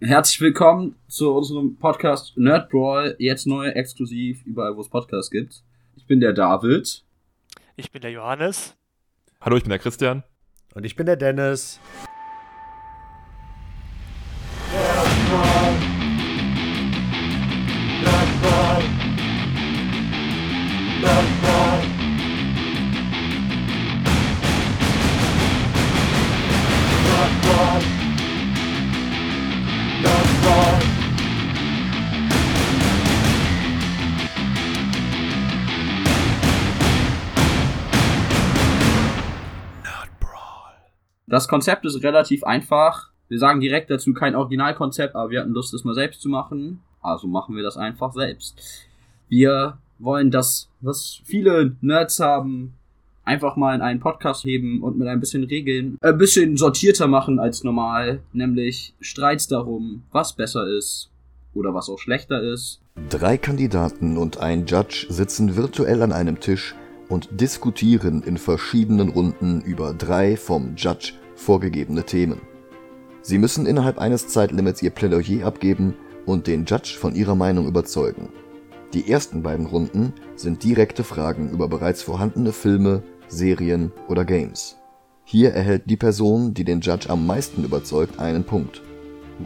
Herzlich willkommen zu unserem Podcast Nerd Brawl, jetzt neu exklusiv überall, wo es Podcasts gibt. Ich bin der David. Ich bin der Johannes. Hallo, ich bin der Christian. Und ich bin der Dennis. Das Konzept ist relativ einfach. Wir sagen direkt dazu kein Originalkonzept, aber wir hatten Lust, es mal selbst zu machen. Also machen wir das einfach selbst. Wir wollen das, was viele Nerds haben, einfach mal in einen Podcast heben und mit ein bisschen Regeln ein bisschen sortierter machen als normal. Nämlich Streits darum, was besser ist oder was auch schlechter ist. Drei Kandidaten und ein Judge sitzen virtuell an einem Tisch und diskutieren in verschiedenen Runden über drei vom Judge vorgegebene Themen. Sie müssen innerhalb eines Zeitlimits ihr Plädoyer abgeben und den Judge von ihrer Meinung überzeugen. Die ersten beiden Runden sind direkte Fragen über bereits vorhandene Filme, Serien oder Games. Hier erhält die Person, die den Judge am meisten überzeugt, einen Punkt.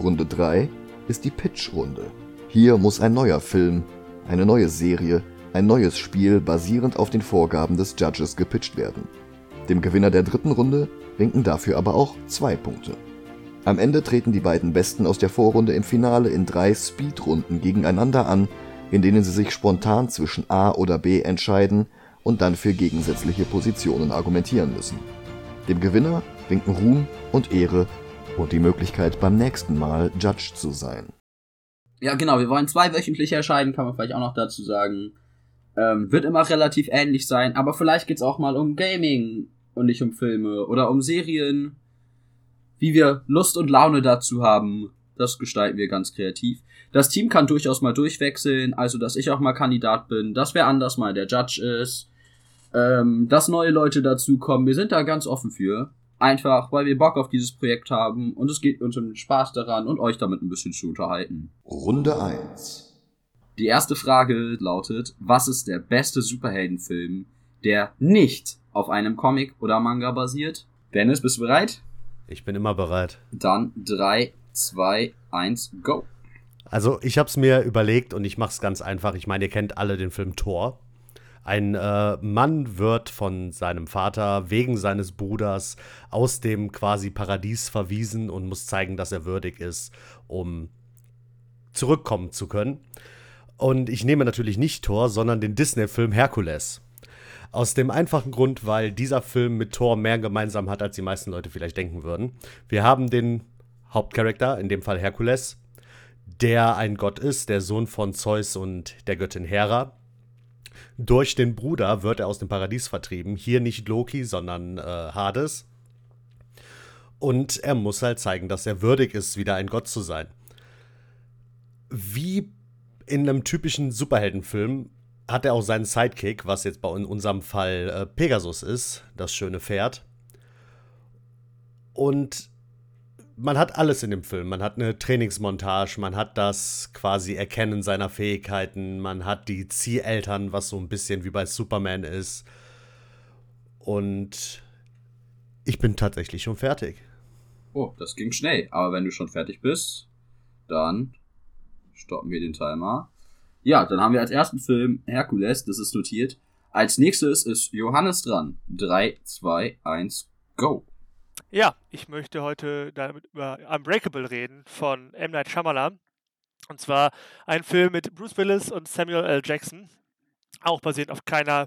Runde 3 ist die Pitch-Runde. Hier muss ein neuer Film, eine neue Serie ein neues Spiel basierend auf den Vorgaben des Judges gepitcht werden. Dem Gewinner der dritten Runde winken dafür aber auch zwei Punkte. Am Ende treten die beiden Besten aus der Vorrunde im Finale in drei Speedrunden gegeneinander an, in denen sie sich spontan zwischen A oder B entscheiden und dann für gegensätzliche Positionen argumentieren müssen. Dem Gewinner winken Ruhm und Ehre und die Möglichkeit beim nächsten Mal Judge zu sein. Ja, genau, wir wollen zwei wöchentlich erscheinen, kann man vielleicht auch noch dazu sagen. Ähm, wird immer relativ ähnlich sein, aber vielleicht geht's auch mal um Gaming und nicht um Filme oder um Serien. Wie wir Lust und Laune dazu haben, das gestalten wir ganz kreativ. Das Team kann durchaus mal durchwechseln, also dass ich auch mal Kandidat bin, dass wer anders mal der Judge ist, ähm, dass neue Leute dazukommen. Wir sind da ganz offen für. Einfach, weil wir Bock auf dieses Projekt haben und es geht uns um den Spaß daran und euch damit ein bisschen zu unterhalten. Runde 1 die erste Frage lautet, was ist der beste Superheldenfilm, der nicht auf einem Comic oder Manga basiert? Dennis, bist du bereit? Ich bin immer bereit. Dann 3, 2, 1, go. Also ich habe es mir überlegt und ich mache es ganz einfach. Ich meine, ihr kennt alle den Film Thor. Ein äh, Mann wird von seinem Vater wegen seines Bruders aus dem quasi Paradies verwiesen und muss zeigen, dass er würdig ist, um zurückkommen zu können. Und ich nehme natürlich nicht Thor, sondern den Disney-Film Herkules. Aus dem einfachen Grund, weil dieser Film mit Thor mehr gemeinsam hat, als die meisten Leute vielleicht denken würden. Wir haben den Hauptcharakter, in dem Fall Herkules, der ein Gott ist, der Sohn von Zeus und der Göttin Hera. Durch den Bruder wird er aus dem Paradies vertrieben. Hier nicht Loki, sondern äh, Hades. Und er muss halt zeigen, dass er würdig ist, wieder ein Gott zu sein. Wie in einem typischen Superheldenfilm hat er auch seinen Sidekick, was jetzt bei unserem Fall äh, Pegasus ist, das schöne Pferd. Und man hat alles in dem Film. Man hat eine Trainingsmontage, man hat das quasi Erkennen seiner Fähigkeiten, man hat die Zieheltern, was so ein bisschen wie bei Superman ist. Und ich bin tatsächlich schon fertig. Oh, das ging schnell. Aber wenn du schon fertig bist, dann stoppen wir den Timer. Ja, dann haben wir als ersten Film Herkules, das ist notiert. Als nächstes ist Johannes dran. 3, 2, 1, go. Ja, ich möchte heute damit über Unbreakable reden von M. Night Shyamalan. Und zwar ein Film mit Bruce Willis und Samuel L. Jackson. Auch basiert auf keiner,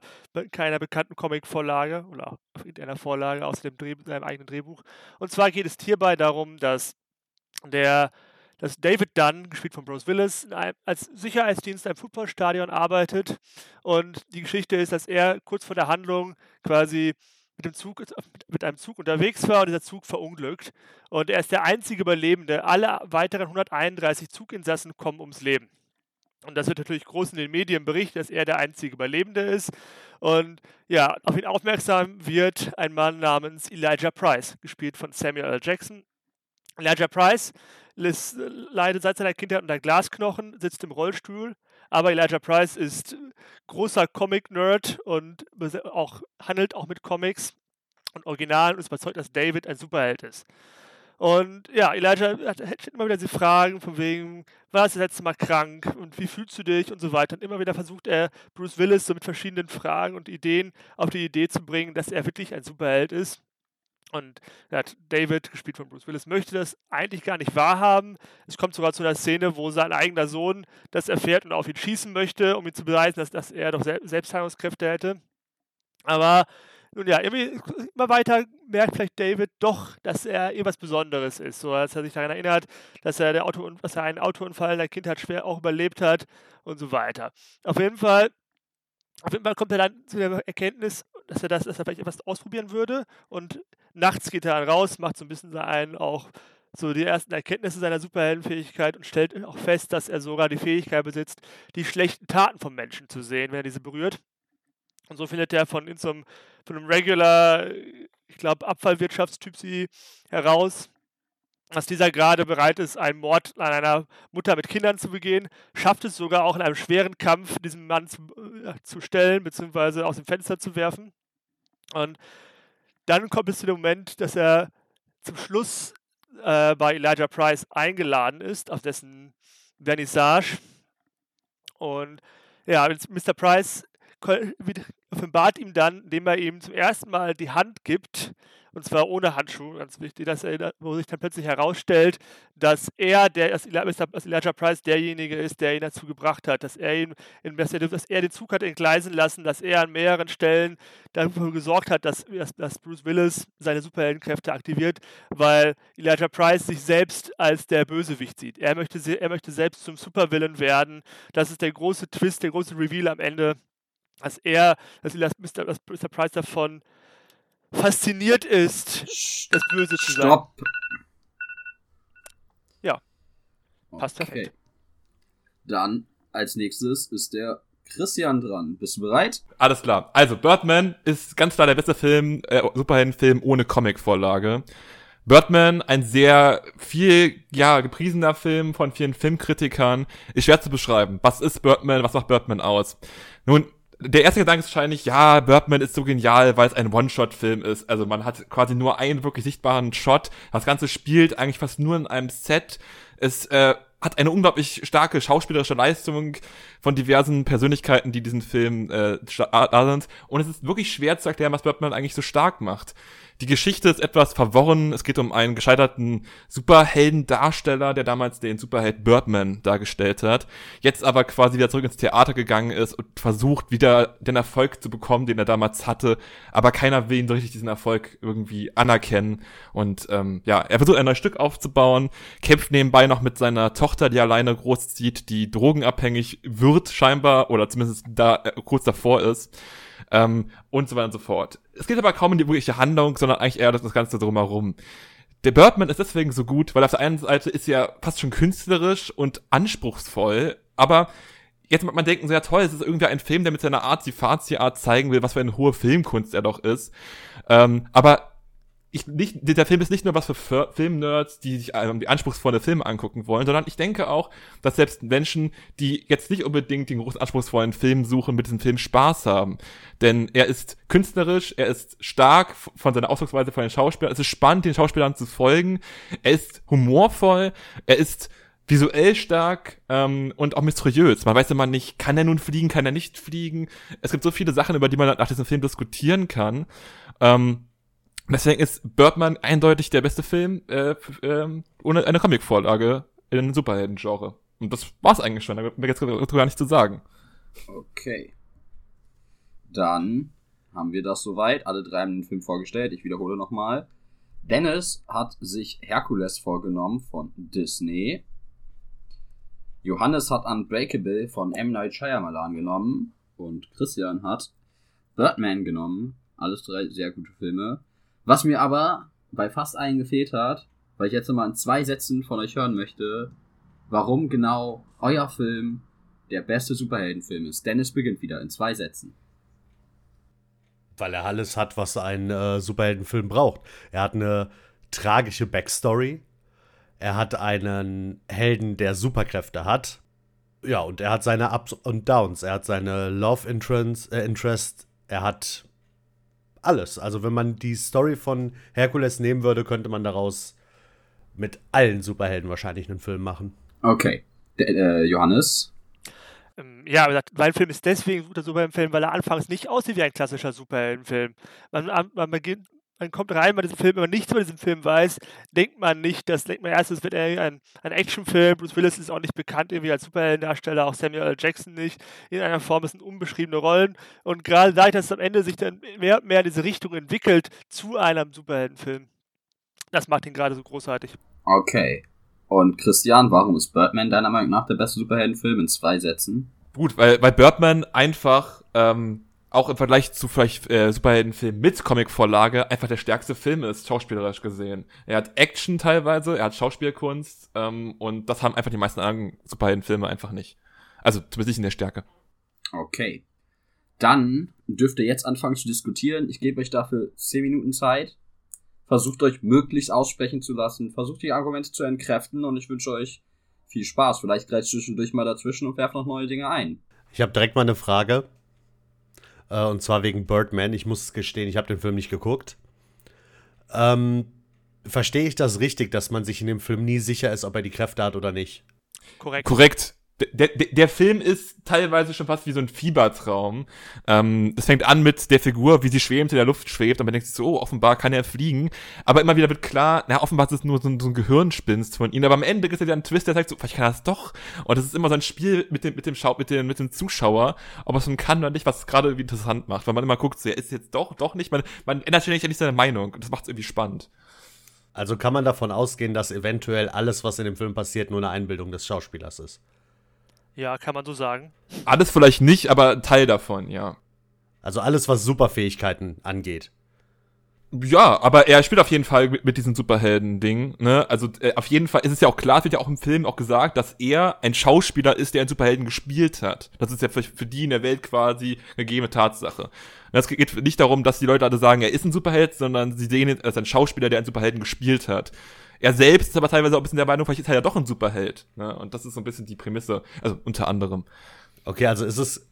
keiner bekannten Comic-Vorlage oder auf irgendeiner Vorlage aus dem Dreh, seinem eigenen Drehbuch. Und zwar geht es hierbei darum, dass der dass David Dunn, gespielt von Bruce Willis, als Sicherheitsdienst im Footballstadion arbeitet. Und die Geschichte ist, dass er kurz vor der Handlung quasi mit, dem Zug, mit einem Zug unterwegs war und dieser Zug verunglückt. Und er ist der einzige Überlebende. Alle weiteren 131 Zuginsassen kommen ums Leben. Und das wird natürlich groß in den Medien berichtet, dass er der einzige Überlebende ist. Und ja, auf ihn aufmerksam wird ein Mann namens Elijah Price, gespielt von Samuel L. Jackson. Elijah Price Liz leidet seit seiner Kindheit unter Glasknochen, sitzt im Rollstuhl. Aber Elijah Price ist großer Comic-Nerd und auch, handelt auch mit Comics und Original und ist überzeugt, dass David ein Superheld ist. Und ja, Elijah hat, hat immer wieder diese Fragen von wegen, war das letzte Mal krank und wie fühlst du dich und so weiter. Und immer wieder versucht er, Bruce Willis so mit verschiedenen Fragen und Ideen auf die Idee zu bringen, dass er wirklich ein Superheld ist. Und David, gespielt von Bruce Willis, möchte das eigentlich gar nicht wahrhaben. Es kommt sogar zu einer Szene, wo sein eigener Sohn das erfährt und auf ihn schießen möchte, um ihm zu beweisen, dass, dass er doch Selbstheilungskräfte hätte. Aber nun ja, immer weiter merkt vielleicht David doch, dass er irgendwas Besonderes ist. So, als er sich daran erinnert, dass er, der Auto, dass er einen Autounfall in der Kindheit schwer auch überlebt hat und so weiter. Auf jeden Fall, auf jeden Fall kommt er dann zu der Erkenntnis, dass er das, dass er vielleicht etwas ausprobieren würde. Und nachts geht er dann raus, macht so ein bisschen einen auch so die ersten Erkenntnisse seiner Superheldenfähigkeit und stellt auch fest, dass er sogar die Fähigkeit besitzt, die schlechten Taten von Menschen zu sehen, wenn er diese berührt. Und so findet er von, so einem, von einem Regular, ich glaube, Abfallwirtschaftstyp sie heraus, dass dieser gerade bereit ist, einen Mord an einer Mutter mit Kindern zu begehen, schafft es sogar auch in einem schweren Kampf, diesen Mann zu, äh, zu stellen, beziehungsweise aus dem Fenster zu werfen. Und dann kommt es zu dem Moment, dass er zum Schluss äh, bei Elijah Price eingeladen ist, auf dessen Vernissage. Und ja, Mr. Price offenbart ihm dann, indem er ihm zum ersten Mal die Hand gibt, und zwar ohne Handschuhe, ganz wichtig, dass er, wo sich dann plötzlich herausstellt, dass er, der, dass Elijah Price derjenige ist, der ihn dazu gebracht hat, dass er ihn, er, dass er den Zug hat entgleisen lassen, dass er an mehreren Stellen dafür gesorgt hat, dass, dass, Bruce Willis seine Superheldenkräfte aktiviert, weil Elijah Price sich selbst als der Bösewicht sieht. Er möchte, er möchte selbst zum Supervillain werden. Das ist der große Twist, der große Reveal am Ende dass er. Dass Mr. Price davon fasziniert ist, das Böse zu sein. Stopp. Ja. Passt okay. perfekt. Dann als nächstes ist der Christian dran. Bist du bereit? Alles klar. Also, Birdman ist ganz klar der beste Film, äh, Superheldenfilm ohne Comic-Vorlage. Birdman, ein sehr viel, ja, gepriesener Film von vielen Filmkritikern, ist schwer zu beschreiben. Was ist Birdman? Was macht Birdman aus? Nun, der erste Gedanke ist wahrscheinlich, ja, Birdman ist so genial, weil es ein One-Shot-Film ist. Also man hat quasi nur einen wirklich sichtbaren Shot. Das Ganze spielt eigentlich fast nur in einem Set. Es äh, hat eine unglaublich starke schauspielerische Leistung von diversen Persönlichkeiten, die diesen Film äh, da sind. Und es ist wirklich schwer zu erklären, was Birdman eigentlich so stark macht. Die Geschichte ist etwas verworren. Es geht um einen gescheiterten Superheldendarsteller, der damals den Superheld Birdman dargestellt hat. Jetzt aber quasi wieder zurück ins Theater gegangen ist und versucht wieder den Erfolg zu bekommen, den er damals hatte. Aber keiner will ihn so richtig diesen Erfolg irgendwie anerkennen. Und ähm, ja, er versucht ein neues Stück aufzubauen, kämpft nebenbei noch mit seiner Tochter, die alleine großzieht, die drogenabhängig wird scheinbar oder zumindest da äh, kurz davor ist ähm, und so weiter und so fort. Es geht aber kaum um die wirkliche Handlung, sondern eigentlich eher das, Ganze drumherum. Der Birdman ist deswegen so gut, weil auf der einen Seite ist er fast schon künstlerisch und anspruchsvoll, aber jetzt mag man denken, so ja toll, es ist irgendwie ein Film, der mit seiner Arzi-Fazi-Art zeigen will, was für eine hohe Filmkunst er doch ist. Ähm, aber ich nicht, der Film ist nicht nur was für Filmnerds, die sich ähm, die anspruchsvolle Filme angucken wollen, sondern ich denke auch, dass selbst Menschen, die jetzt nicht unbedingt den großen anspruchsvollen Film suchen, mit diesem Film Spaß haben. Denn er ist künstlerisch, er ist stark von seiner Ausdrucksweise von den Schauspielern, es ist spannend, den Schauspielern zu folgen, er ist humorvoll, er ist visuell stark ähm, und auch mysteriös. Man weiß immer nicht, kann er nun fliegen, kann er nicht fliegen. Es gibt so viele Sachen, über die man nach diesem Film diskutieren kann. Ähm, Deswegen ist Birdman eindeutig der beste Film äh, äh, ohne eine Comic-Vorlage in Superhelden-Genre. Und das war's eigentlich schon. Da gibt mir jetzt gar nicht zu sagen. Okay. Dann haben wir das soweit. Alle drei haben den Film vorgestellt. Ich wiederhole nochmal. Dennis hat sich Herkules vorgenommen von Disney. Johannes hat Unbreakable von M. Night Shyamalan genommen. Und Christian hat Birdman genommen. Alles drei sehr gute Filme. Was mir aber bei fast allen gefehlt hat, weil ich jetzt mal in zwei Sätzen von euch hören möchte, warum genau euer Film der beste Superheldenfilm ist. Dennis beginnt wieder in zwei Sätzen. Weil er alles hat, was ein äh, Superheldenfilm braucht. Er hat eine tragische Backstory. Er hat einen Helden, der Superkräfte hat. Ja, und er hat seine Ups und Downs. Er hat seine Love Interest, äh, Interest. Er hat alles. Also, wenn man die Story von Herkules nehmen würde, könnte man daraus mit allen Superhelden wahrscheinlich einen Film machen. Okay. Der, äh, Johannes? Ähm, Ja, aber mein Film ist deswegen ein guter Superheldenfilm, weil er anfangs nicht aussieht wie ein klassischer Superheldenfilm. Man, man beginnt, man kommt rein bei diesem Film, wenn man nichts über diesen Film weiß, denkt man nicht, dass denkt man erst, es wird irgendwie ein, ein Actionfilm. Bruce Willis ist auch nicht bekannt irgendwie als Superheldendarsteller, auch Samuel L. Jackson nicht. In einer Form das sind unbeschriebene Rollen. Und gerade dadurch, dass es am Ende sich dann mehr und mehr in diese Richtung entwickelt zu einem Superheldenfilm. Das macht ihn gerade so großartig. Okay. Und Christian, warum ist Birdman deiner Meinung nach der beste Superheldenfilm in zwei Sätzen? Gut, weil, weil Birdman einfach, ähm, auch im Vergleich zu vielleicht äh, Superheldenfilmen mit Comicvorlage einfach der stärkste Film ist, schauspielerisch gesehen. Er hat Action teilweise, er hat Schauspielkunst ähm, und das haben einfach die meisten anderen Superheldenfilme einfach nicht. Also zumindest nicht in der Stärke. Okay. Dann dürft ihr jetzt anfangen zu diskutieren. Ich gebe euch dafür 10 Minuten Zeit. Versucht euch möglichst aussprechen zu lassen. Versucht die Argumente zu entkräften und ich wünsche euch viel Spaß. Vielleicht gleich zwischendurch mal dazwischen und werft noch neue Dinge ein. Ich habe direkt mal eine Frage. Äh, und zwar wegen Birdman. Ich muss gestehen, ich habe den Film nicht geguckt. Ähm, verstehe ich das richtig, dass man sich in dem Film nie sicher ist, ob er die Kräfte hat oder nicht? Korrekt. Korrekt. Der, der, der Film ist teilweise schon fast wie so ein Fiebertraum. Ähm, es fängt an mit der Figur, wie sie schwebend in der Luft schwebt, und man denkt sich so, oh, offenbar kann er fliegen. Aber immer wieder wird klar, na, offenbar ist es nur so, ein- so ein Gehirnspinst von ihm. Aber am Ende ist ja dann ein Twist, der sagt so, vielleicht kann er das doch. Und das ist immer so ein Spiel mit dem, mit dem Schau, mit dem, mit dem Zuschauer, ob er es nun kann oder nicht, was es gerade irgendwie interessant macht. Weil man immer guckt, so, er ist jetzt doch, doch nicht. Man, man ändert ständig ja nicht seine Meinung. Und das macht es irgendwie spannend. Also kann man davon ausgehen, dass eventuell alles, was in dem Film passiert, nur eine Einbildung des Schauspielers ist. Ja, kann man so sagen. Alles vielleicht nicht, aber ein Teil davon, ja. Also alles, was Superfähigkeiten angeht. Ja, aber er spielt auf jeden Fall mit, mit diesem Superhelden-Ding, ne? Also äh, auf jeden Fall ist es ja auch klar, es wird ja auch im Film auch gesagt, dass er ein Schauspieler ist, der einen Superhelden gespielt hat. Das ist ja für, für die in der Welt quasi eine gegebene Tatsache. Es geht nicht darum, dass die Leute alle sagen, er ist ein Superheld, sondern sie sehen ihn als ein Schauspieler, der einen Superhelden gespielt hat. Er selbst ist aber teilweise auch ein bisschen der Meinung, vielleicht ist er ja doch ein Superheld. Ne? Und das ist so ein bisschen die Prämisse, also unter anderem. Okay, also ist es,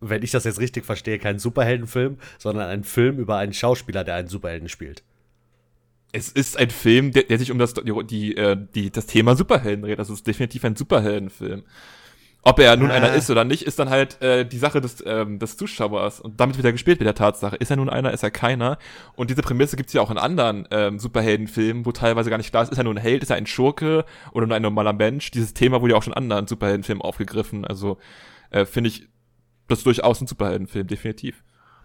wenn ich das jetzt richtig verstehe, kein Superheldenfilm, sondern ein Film über einen Schauspieler, der einen Superhelden spielt. Es ist ein Film, der, der sich um das, die, die, äh, das Thema Superhelden dreht. Das ist definitiv ein Superheldenfilm. Ob er nun Ah. einer ist oder nicht, ist dann halt äh, die Sache des, ähm, des Zuschauers. Und damit wird er gespielt mit der Tatsache. Ist er nun einer, ist er keiner? Und diese Prämisse gibt es ja auch in anderen ähm, Superheldenfilmen, wo teilweise gar nicht klar ist, ist er nun ein Held, ist er ein Schurke oder nur ein normaler Mensch? Dieses Thema wurde ja auch schon in anderen Superheldenfilmen aufgegriffen. Also äh, finde ich das ist durchaus ein Superheldenfilm, definitiv.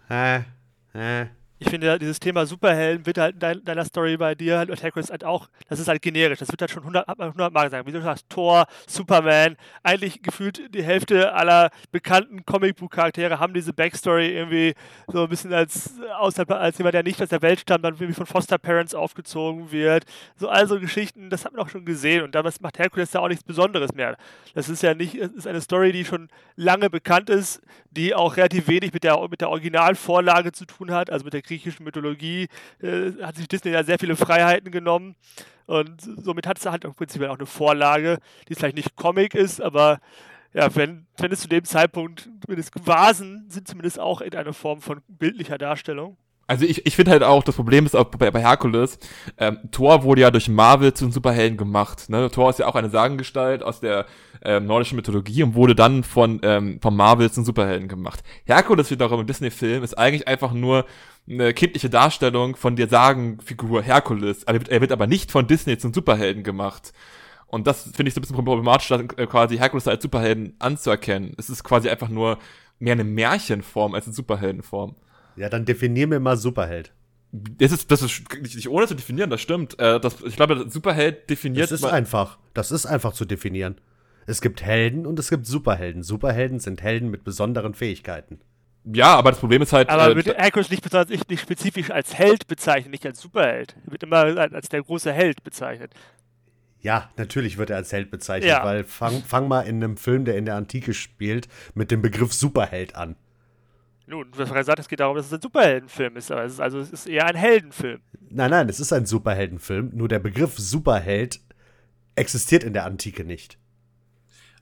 Hä? Hä? Ich finde, ja, dieses Thema Superhelden wird halt in dein, deiner Story bei dir halt Hercules halt auch, das ist halt generisch. Das wird halt schon 100, hat man 100 Mal gesagt. Wie du sagst, Thor, Superman, eigentlich gefühlt die Hälfte aller bekannten Comicbuch-Charaktere haben diese Backstory irgendwie so ein bisschen als, außerhalb, als jemand, der nicht aus der Welt stammt, dann irgendwie von Foster Parents aufgezogen wird. So also Geschichten, das hat man auch schon gesehen und damals macht Hercules ja auch nichts Besonderes mehr. Das ist ja nicht, es ist eine Story, die schon lange bekannt ist, die auch relativ wenig mit der, mit der Originalvorlage zu tun hat, also mit der griechischen Mythologie, äh, hat sich Disney ja sehr viele Freiheiten genommen und somit hat es halt im Prinzip auch eine Vorlage, die vielleicht nicht Comic ist, aber ja, wenn, wenn es zu dem Zeitpunkt zumindest Vasen sind, zumindest auch in einer Form von bildlicher Darstellung. Also ich, ich finde halt auch, das Problem ist auch bei, bei Herkules, ähm, Thor wurde ja durch Marvel zu einem Superhelden gemacht. Ne? Thor ist ja auch eine Sagengestalt aus der ähm, nordischen Mythologie und wurde dann von, ähm, von Marvel zum Superhelden gemacht. Herkules auch im Disney-Film, ist eigentlich einfach nur eine kindliche Darstellung von der Sagenfigur Herkules. Er wird, er wird aber nicht von Disney zum Superhelden gemacht. Und das finde ich so ein bisschen problematisch, äh, quasi Herkules als Superhelden anzuerkennen. Es ist quasi einfach nur mehr eine Märchenform als eine Superheldenform. Ja, dann definier mir mal Superheld. Das ist, das ist nicht, nicht ohne zu definieren, das stimmt. Äh, das, ich glaube, Superheld definiert. Das ist einfach. Das ist einfach zu definieren. Es gibt Helden und es gibt Superhelden. Superhelden sind Helden mit besonderen Fähigkeiten. Ja, aber das Problem ist halt. Aber äh, wird Hercules nicht, nicht spezifisch als Held bezeichnet, nicht als Superheld. Er wird immer als der große Held bezeichnet. Ja, natürlich wird er als Held bezeichnet, Ja. weil fang, fang mal in einem Film, der in der Antike spielt, mit dem Begriff Superheld an. Nun, du hast gerade gesagt, es geht darum, dass es ein Superheldenfilm ist, aber es ist, also es ist eher ein Heldenfilm. Nein, nein, es ist ein Superheldenfilm, nur der Begriff Superheld existiert in der Antike nicht.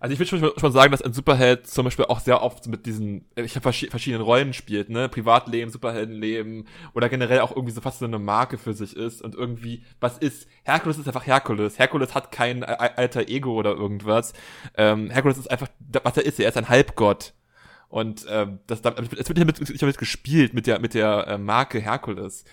Also ich würde schon, schon sagen, dass ein Superheld zum Beispiel auch sehr oft mit diesen, ich habe vers verschiedenen Rollen spielt, ne, Privatleben, Superheldenleben oder generell auch irgendwie so fast so eine Marke für sich ist und irgendwie was ist. Herkules ist einfach Herkules. Herkules hat kein alter Ego oder irgendwas. Ähm, Herkules ist einfach, was er ist. Er ist ein Halbgott. Und ähm, das, das wird damit, damit gespielt mit der mit der äh, Marke Herkules.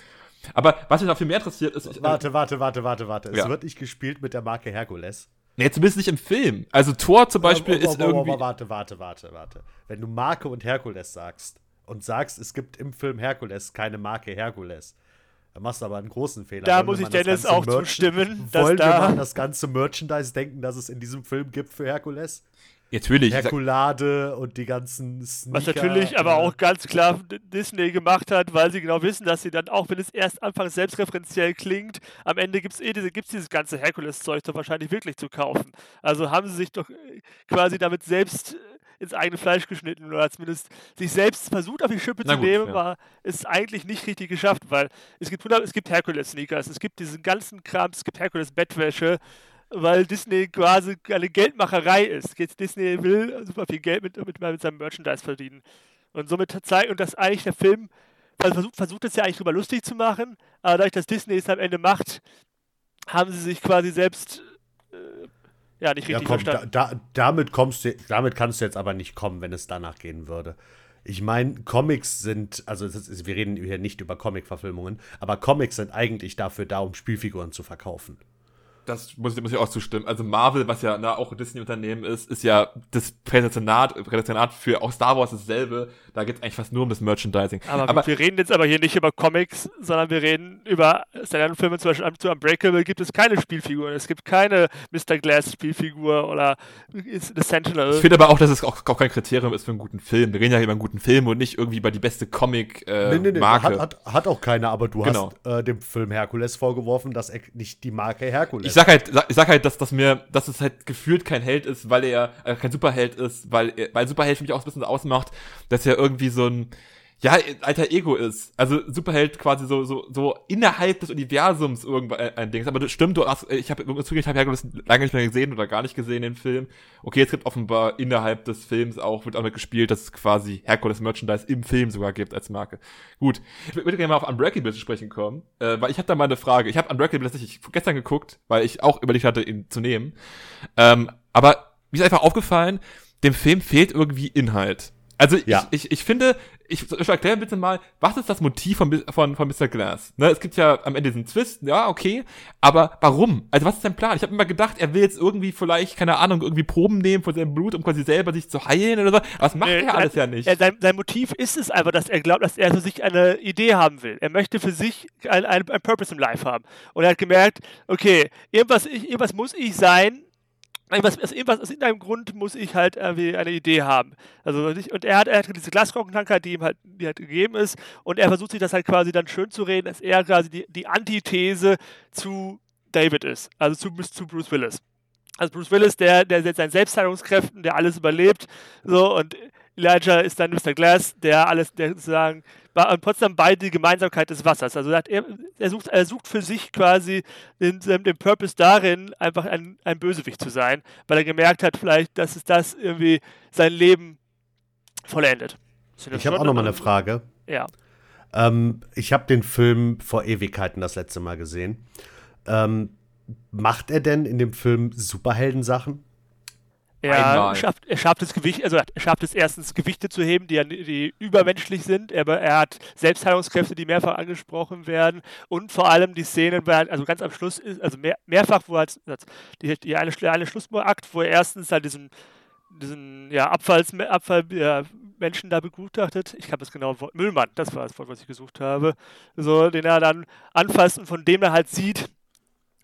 Aber was mich noch viel mehr interessiert ist. Ich, warte, warte, warte, warte, warte. Ja. Es wird nicht gespielt mit der Marke Herkules. Nee, zumindest nicht im Film. Also Thor zum Beispiel oh, oh, oh, ist irgendwie. Warte, warte, warte, warte. Wenn du Marke und Herkules sagst und sagst, es gibt im Film Herkules keine Marke Herkules, dann machst du aber einen großen Fehler. Da muss ich Dennis auch zustimmen. Wollen wir mal das ganze Merchandise denken, das es in diesem Film gibt für Herkules? Natürlich. Herkulade und die ganzen Sneaker. Was natürlich aber auch ganz klar Disney gemacht hat, weil sie genau wissen, dass sie dann auch, wenn es erst anfangs selbstreferenziell klingt, am Ende gibt es eh diese, gibt's dieses ganze Herkules-Zeug doch wahrscheinlich wirklich zu kaufen. Also haben sie sich doch äh, quasi damit selbst äh, ins eigene Fleisch geschnitten oder zumindest sich selbst versucht auf die Schippe Na zu gut, nehmen, ja. war es eigentlich nicht richtig geschafft, weil es gibt, es gibt Herkules-Sneakers, es gibt diesen ganzen Kram, es gibt Herkules-Bettwäsche, weil Disney quasi eine Geldmacherei ist. Jetzt Disney will super viel Geld mit, mit, mit seinem Merchandise verdienen. Und somit zeigt, und das eigentlich der Film versucht, versucht es ja eigentlich drüber lustig zu machen, aber dadurch, dass Disney es am Ende macht, haben sie sich quasi selbst äh, ja nicht richtig ja, komm, verstanden. Da, da, damit, kommst du, damit kannst du jetzt aber nicht kommen, wenn es danach gehen würde. Ich meine, Comics sind, also ist, wir reden hier nicht über Comic-Verfilmungen, aber Comics sind eigentlich dafür da, um Spielfiguren zu verkaufen das muss ich, muss ich auch zustimmen. Also Marvel, was ja na, auch ein Disney-Unternehmen ist, ist ja das Prädestinat, Prädestinat für auch Star Wars dasselbe. Da geht es eigentlich fast nur um das Merchandising. Aber, aber, wir reden jetzt aber hier nicht über Comics, sondern wir reden über Filme, zum Beispiel zu Unbreakable gibt es keine Spielfiguren. Es gibt keine Mr. Glass Spielfigur oder The Sentinel. Ich finde aber auch, dass es auch, auch, kein Kriterium ist für einen guten Film. Wir reden ja über einen guten Film und nicht irgendwie über die beste Comic-Marke. Äh, nee, nee, nee, hat, hat, hat, auch keiner, aber du genau. hast äh, dem Film Herkules vorgeworfen, dass er nicht die Marke Herkules ich sag halt, ich sag halt, dass, dass mir, dass es halt gefühlt kein Held ist, weil er äh, kein Superheld ist, weil, weil Superheld für mich auch ein bisschen ausmacht, dass er irgendwie so ein, ja, alter Ego ist. Also Superheld quasi so so so innerhalb des Universums irgendwann äh, ein Ding. Aber das stimmt, du hast, ich habe zugegeben, ich habe Herkules lange nicht mehr gesehen oder gar nicht gesehen den Film. Okay, es gibt offenbar innerhalb des Films auch wird auch mitgespielt, dass es quasi Herkules Merchandise im Film sogar gibt als Marke. Gut, ich würde gerne mal auf Unbreakable zu sprechen kommen, äh, weil ich habe da mal eine Frage. Ich habe Unbreakable tatsächlich gestern geguckt, weil ich auch überlegt hatte, ihn zu nehmen. Ähm, aber mir ist einfach aufgefallen, dem Film fehlt irgendwie Inhalt. Also ja. ich, ich, ich finde, ich, ich erkläre bitte mal, was ist das Motiv von, von, von Mr. Glass? Ne, es gibt ja am Ende diesen Twist, ja, okay, aber warum? Also was ist sein Plan? Ich habe immer gedacht, er will jetzt irgendwie vielleicht, keine Ahnung, irgendwie Proben nehmen von seinem Blut, um quasi selber sich zu heilen oder so. Das macht nee, er alles ja nicht. Er, sein, sein Motiv ist es einfach, dass er glaubt, dass er für sich eine Idee haben will. Er möchte für sich ein, ein, ein Purpose im Life haben. Und er hat gemerkt, okay, irgendwas, irgendwas muss ich sein, aus, irgendwas, aus irgendeinem Grund muss ich halt irgendwie eine Idee haben. Also und er hat, er hat diese Glasglockenkrankheit, die ihm halt, die halt gegeben ist, und er versucht sich das halt quasi dann schön zu reden, dass er quasi die, die Antithese zu David ist, also zu, zu Bruce Willis. Also Bruce Willis, der, der setzt seinen Selbstheilungskräften, der alles überlebt, so und Elijah ist dann Mr. Glass, der alles, der sozusagen in Potsdam beide die Gemeinsamkeit des Wassers. Also er, er, sucht, er sucht für sich quasi den, den Purpose darin, einfach ein, ein Bösewicht zu sein, weil er gemerkt hat, vielleicht, dass es das irgendwie sein Leben vollendet. Ich habe auch noch mal eine Frage. Ja. Ähm, ich habe den Film vor Ewigkeiten das letzte Mal gesehen. Ähm, macht er denn in dem Film Superheldensachen? Er schafft, er schafft es Gewicht, also er schafft es erstens Gewichte zu heben, die, die übermenschlich sind. Er, er hat Selbstheilungskräfte, die mehrfach angesprochen werden und vor allem die Szenen, also ganz am Schluss ist, also mehr, mehrfach, wo halt die, die eine, eine Schlussakt, wo er erstens halt diesen diesen ja, Abfalls, Abfall ja, Menschen da begutachtet. Ich habe das genau Müllmann, das war das Wort, was ich gesucht habe. So, den er dann anfasst und von dem er halt sieht,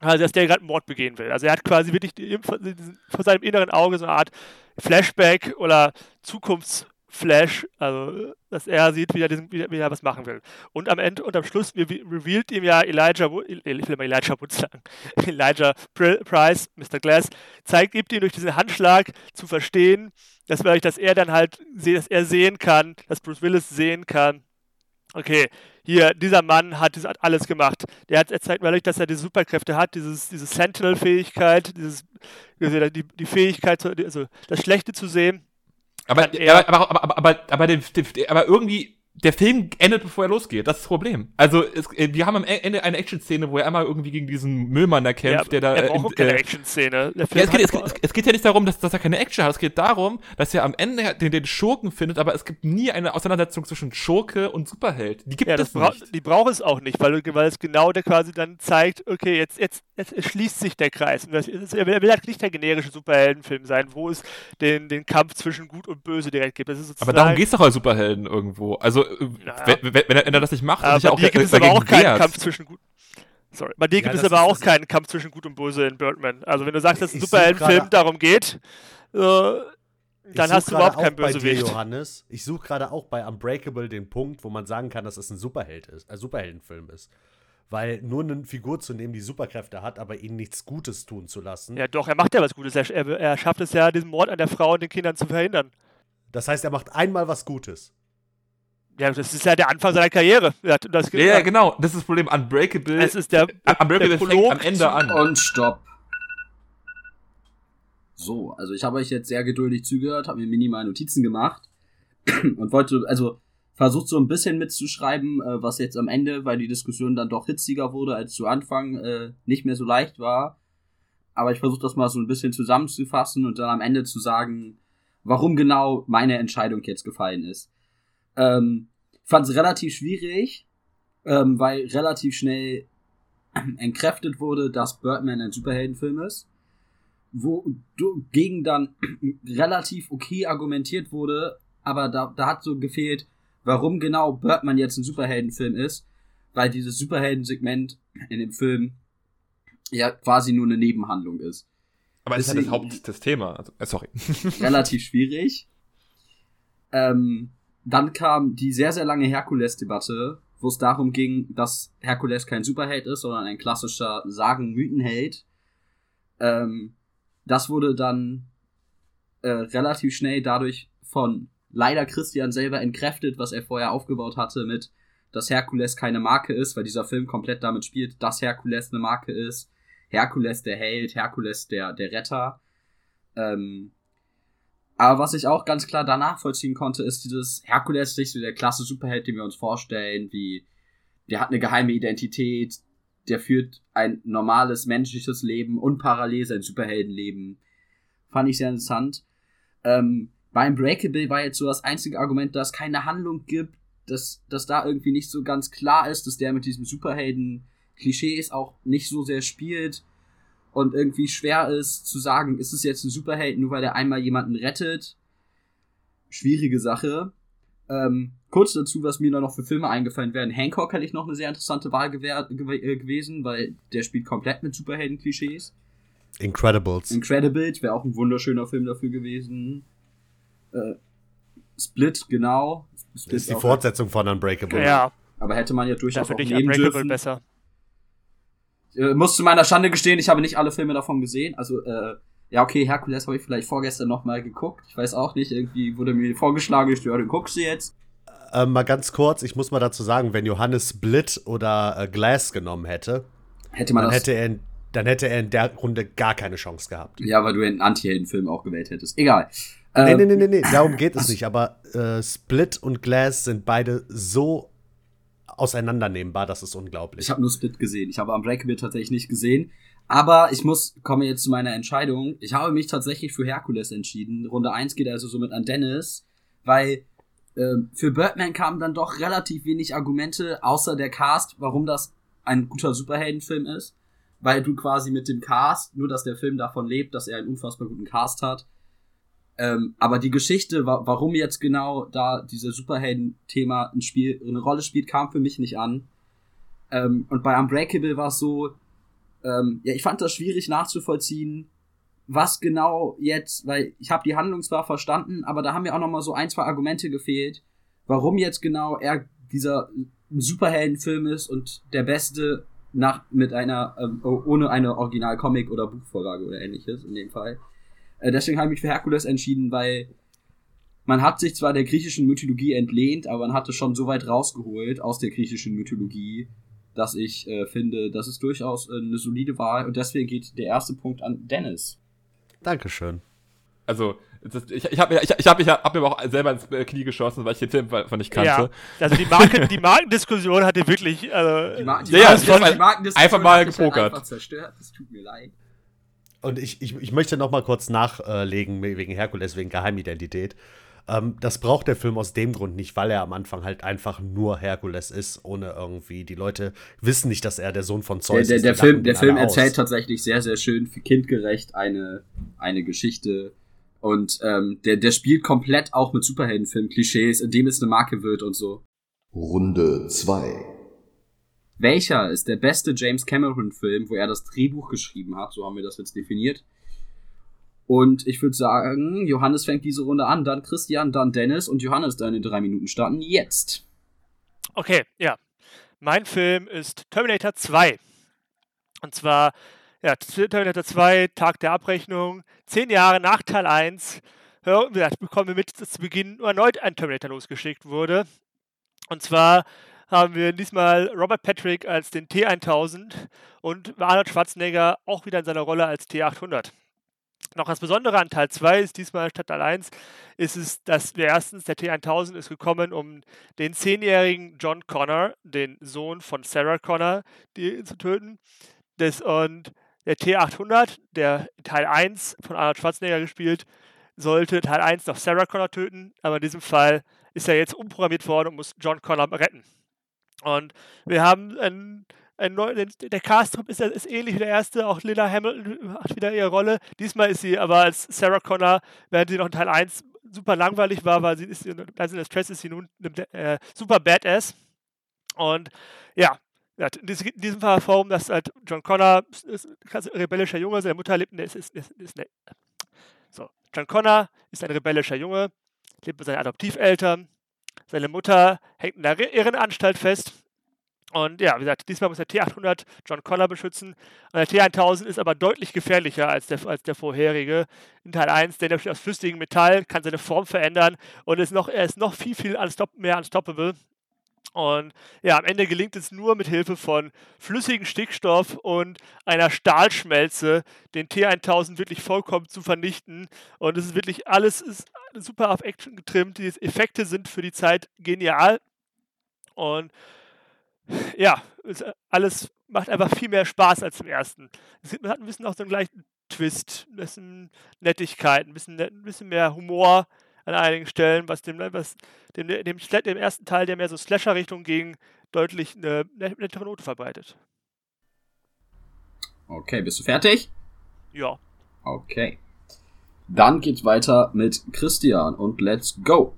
also dass der gerade Mord begehen will. Also er hat quasi wirklich vor seinem inneren Auge so eine Art Flashback oder Zukunftsflash, also dass er sieht, wie er, diesen, wie, er was machen will. Und am Ende und am Schluss revealed ihm ja Elijah, ich will mal Elijah Wood sagen, Elijah Price, Mr. Glass, zeigt, gibt ihm durch diesen Handschlag zu verstehen, dass, dass er dann halt, dass er sehen kann, dass Bruce Willis sehen kann, okay, hier, dieser Mann hat alles gemacht. Der hat, er zeigt mal, dass er diese Superkräfte hat, dieses, diese Sentinel-Fähigkeit, dieses, die, die Fähigkeit, also das Schlechte zu sehen. Aber, er- aber, aber, aber, aber, aber, den, aber irgendwie, der Film endet, bevor er losgeht. Das ist das Problem. Also, es, äh, wir haben am Ende eine Action-Szene, wo er einmal irgendwie gegen diesen Müllmann da kämpft, ja, der da. er äh, braucht in- keine äh, Action-Szene. Ja, es, geht, es, es, es geht ja nicht darum, dass, dass er keine Action hat. Es geht darum, dass er am Ende den, den Schurken findet, aber es gibt nie eine Auseinandersetzung zwischen Schurke und Superheld. Die gibt Ja, es bra nicht. die braucht es auch nicht, weil, weil es genau der quasi dann zeigt, okay, jetzt, jetzt, jetzt schließt sich der Kreis. Das, er will er will halt nicht der generische Superheldenfilm sein, wo es den, den Kampf zwischen Gut und Böse direkt gibt. Aber darum geht's doch als Superhelden irgendwo. Also, äh, Ja. wenn, wenn, er, wenn er das nicht macht, sich ja bei auch dir gibt es aber auch keinen wehrt. Kampf zwischen Gut. Sorry. Bei dir Ja, gibt es aber ist auch keinen Kampf zwischen Gut und Böse in Birdman. Also wenn du sagst, dass ein Superheldenfilm darum geht, äh, dann hast du überhaupt keinen auch bei dir, Bösewicht. Johannes. Ich suche gerade auch bei Unbreakable den Punkt, wo man sagen kann, dass es ein Superheld ist, ein Superheldenfilm ist. Weil nur eine Figur zu nehmen, die Superkräfte hat, aber ihnen nichts Gutes tun zu lassen. Ja, doch, er macht ja was Gutes. Er, er, er schafft es ja, diesen Mord an der Frau und den Kindern zu verhindern. Das heißt, er macht einmal was Gutes. Ja, das ist ja der Anfang seiner Karriere. Er hat das Ja, ja, genau. Das ist das Problem. Unbreakable. Es ist der, äh, Unbreakable der fängt am Ende an. Und stopp. So, also ich habe euch jetzt sehr geduldig zugehört, habe mir minimal Notizen gemacht und wollte, also versucht so ein bisschen mitzuschreiben, äh, was jetzt am Ende, weil die Diskussion dann doch hitziger wurde als zu Anfang, äh, nicht mehr so leicht war. Aber ich versuche das mal so ein bisschen zusammenzufassen und dann am Ende zu sagen, warum genau meine Entscheidung jetzt gefallen ist. Ähm, fand es relativ schwierig, ähm, weil relativ schnell entkräftet wurde, dass Birdman ein Superheldenfilm ist, wo du- gegen dann relativ okay argumentiert wurde, aber da, da hat so gefehlt, warum genau Birdman jetzt ein Superheldenfilm ist, weil dieses Superheldensegment in dem Film ja quasi nur eine Nebenhandlung ist. Aber es ist ja das deswegen- Haupt das Thema. Also, äh, sorry. relativ schwierig. Ähm, dann kam die sehr, sehr lange Herkules-Debatte, wo es darum ging, dass Herkules kein Superheld ist, sondern ein klassischer Sagen-Mythenheld. Ähm, das wurde dann äh, relativ schnell dadurch von leider Christian selber entkräftet, was er vorher aufgebaut hatte mit, dass Herkules keine Marke ist, weil dieser Film komplett damit spielt, dass Herkules eine Marke ist. Herkules der Held, Herkules der, der Retter. Ähm, aber was ich auch ganz klar danach vollziehen konnte, ist dieses Herkules nicht so der klasse Superheld, den wir uns vorstellen, wie der hat eine geheime Identität, der führt ein normales menschliches Leben und parallel sein Superheldenleben. Fand ich sehr interessant. Ähm, bei Unbreakable war jetzt so das einzige Argument, dass es keine Handlung gibt, dass, dass da irgendwie nicht so ganz klar ist, dass der mit diesem Superhelden-Klischees auch nicht so sehr spielt und irgendwie schwer ist zu sagen, ist es jetzt ein Superheld, nur weil der einmal jemanden rettet. Schwierige Sache. Ähm, kurz dazu, was mir da noch für Filme eingefallen wären. Hancock hätte ich noch eine sehr interessante Wahl gewehr, gew äh, gewesen, weil der spielt komplett mit Superhelden-Klischees. Incredibles. Incredibles wäre auch ein wunderschöner Film dafür gewesen. Äh, Split, genau. Das Split ist die Fortsetzung von Unbreakable. Ja, Aber hätte man ja durchaus dafür auch nehmen Unbreakable dürfen. besser. Äh, muss zu meiner Schande gestehen, ich habe nicht alle Filme davon gesehen. Also, äh, ja, okay, Herkules habe ich vielleicht vorgestern noch mal geguckt. Ich weiß auch nicht, irgendwie wurde mir vorgeschlagen, ich ja, den guckst du jetzt. Äh, mal ganz kurz, ich muss mal dazu sagen, wenn Johannes Split oder äh, Glass genommen hätte, Hätte man dann hätte, er in, dann hätte er in der Runde gar keine Chance gehabt. ja, weil du einen Anti-Helden-Film auch gewählt hättest. Egal. Nee, Ähm, nee, nee, nee, nee, darum geht es nicht. Aber äh, Split und Glass sind beide so auseinandernehmbar, das ist unglaublich. Ich habe nur Split gesehen. Ich habe Unbreakable tatsächlich nicht gesehen. Aber ich muss, komme jetzt zu meiner Entscheidung. Ich habe mich tatsächlich für Herkules entschieden. Runde 1 geht also somit an Dennis, weil ähm, für Birdman kamen dann doch relativ wenig Argumente, außer der Cast, warum das ein guter Superheldenfilm ist. Weil du quasi mit dem Cast, nur dass der Film davon lebt, dass er einen unfassbar guten Cast hat. Ähm, aber die Geschichte, wa warum jetzt genau da dieses Superhelden-Thema ein Spiel, eine Rolle spielt, kam für mich nicht an. Ähm, und bei Unbreakable war es so, ähm, ja, ich fand das schwierig nachzuvollziehen, was genau jetzt, weil ich habe die Handlung zwar verstanden, aber da haben mir auch noch mal so ein, zwei Argumente gefehlt, warum jetzt genau er dieser Superheldenfilm ist und der beste nach mit einer ähm, ohne eine Original Comic oder Buchvorlage oder ähnliches in dem Fall. Äh, deswegen habe ich mich für Herkules entschieden, weil man hat sich zwar der griechischen Mythologie entlehnt, aber man hatte schon so weit rausgeholt aus der griechischen Mythologie, dass ich äh, finde, das ist durchaus äh, eine solide Wahl und deswegen geht der erste Punkt an Dennis. Dankeschön. Also, das, ich, ich habe ich, ich hab, ich hab mir auch selber ins äh, Knie geschossen, weil ich den Film von nicht kannte. Ja, also die, Marke, die Markendiskussion hatte wirklich. Also, Die, Mar die, Ja, Marken- ist die Markendiskussion einfach mal hat mich halt gepokert. Einfach zerstört, das tut mir leid. Und ich, ich, ich möchte noch mal kurz nachlegen wegen Herkules, wegen Geheimidentität. Ähm, das braucht der Film aus dem Grund nicht, weil er am Anfang halt einfach nur Herkules ist, ohne irgendwie. Die Leute wissen nicht, dass er der Sohn von Der, Zeus der, ist. der Film, der Film alle aus. erzählt tatsächlich sehr, sehr schön, für kindgerecht eine, eine Geschichte. Und ähm, der, der spielt komplett auch mit Superheldenfilm-Klischees, indem es eine Marke wird und so. Runde 2. Welcher ist der beste James Cameron-Film, wo er das Drehbuch geschrieben hat? So haben wir das jetzt definiert. Und ich würde sagen, Johannes fängt diese Runde an, dann Christian, dann Dennis und Johannes, deine drei Minuten starten jetzt. Okay, ja. Mein Film ist Terminator 2. Und zwar, ja, Terminator 2, Tag der Abrechnung, zehn Jahre nach Teil 1. Ja, bekommen wir mit, dass zu Beginn erneut ein Terminator losgeschickt wurde. Und zwar haben wir diesmal Robert Patrick als den T1000 und Arnold Schwarzenegger auch wieder in seiner Rolle als T800. Noch das Besondere an Teil 2 ist diesmal statt Teil 1, ist es, dass wir erstens, der T1000 ist gekommen, um den zehnjährigen John Connor, den Sohn von Sarah Connor, die, zu töten. Das, und der T800, der Teil 1 von Arnold Schwarzenegger gespielt, sollte Teil 1 noch Sarah Connor töten, aber in diesem Fall ist er jetzt umprogrammiert worden und muss John Connor retten. Und wir haben einen, einen neuen, der Cast ist, ist ähnlich wie der erste, auch Lina Hamilton hat wieder ihre Rolle. Diesmal ist sie aber als Sarah Connor, während sie noch in Teil 1 super langweilig war, weil sie ist, also in der Stress ist sie nun äh, super Badass. Und ja, in diesem Fall Form, dass halt John Connor ist ein rebellischer Junge, seine Mutter lebt, ist, ist, ist, ist ne, so, John Connor ist ein rebellischer Junge, lebt mit seinen Adoptiveltern, seine Mutter hängt in der Irrenanstalt fest. Und ja, wie gesagt, diesmal muss der T800 John Connor beschützen. Und der T1000 ist aber deutlich gefährlicher als der, als der vorherige in Teil 1, denn er besteht aus flüssigem Metall, kann seine Form verändern und ist noch, er ist noch viel, viel unstopp, mehr unstoppable. Und ja, am Ende gelingt es nur mit Hilfe von flüssigem Stickstoff und einer Stahlschmelze, den T1000 wirklich vollkommen zu vernichten. Und es ist wirklich alles ist super auf Action getrimmt. Die Effekte sind für die Zeit genial. Und ja, alles macht einfach viel mehr Spaß als im ersten. Es hat ein bisschen auch so einen gleichen Twist, ein bisschen Nettigkeit, ein bisschen, ein bisschen mehr Humor an einigen Stellen, was dem, was dem, dem, dem ersten Teil, der mehr so Slasher-Richtung ging, deutlich eine nettere Note verbreitet. Okay, bist du fertig? Ja. Okay. Dann geht's weiter mit Christian und let's go.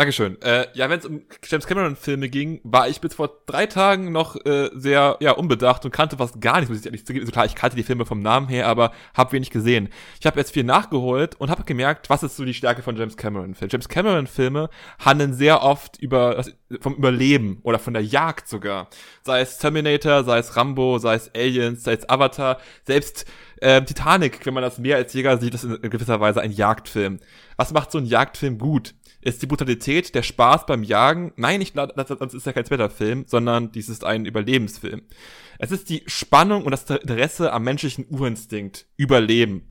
Dankeschön. Äh, ja, wenn es um James Cameron-Filme ging, war ich bis vor drei Tagen noch äh, sehr ja, unbedacht und kannte fast gar nichts, muss ich ehrlich zugeben. Also klar, ich kannte die Filme vom Namen her, aber habe wenig gesehen. Ich habe jetzt viel nachgeholt und habe gemerkt, was ist so die Stärke von James Cameron-Filmen. James Cameron-Filme handeln sehr oft über vom Überleben oder von der Jagd sogar. Sei es Terminator, sei es Rambo, sei es Aliens, sei es Avatar, selbst äh, Titanic, wenn man das mehr als Jäger sieht, ist in gewisser Weise ein Jagdfilm. Was macht so ein Jagdfilm gut? Ist die Brutalität, der Spaß beim Jagen? Nein, nicht, das, das ist ja kein Wetterfilm, sondern dies ist ein Überlebensfilm. Es ist die Spannung und das Interesse am menschlichen Urinstinkt. Überleben.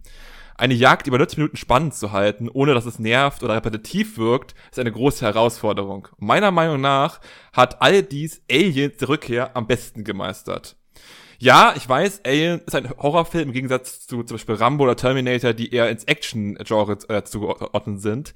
Eine Jagd über 90 Minuten spannend zu halten, ohne dass es nervt oder repetitiv wirkt, ist eine große Herausforderung. Meiner Meinung nach hat all dies Aliens der Rückkehr am besten gemeistert. Ja, ich weiß, Alien ist ein Horrorfilm im Gegensatz zu zum Beispiel Rambo oder Terminator, die eher ins Action-Genre äh, zugeordnet sind.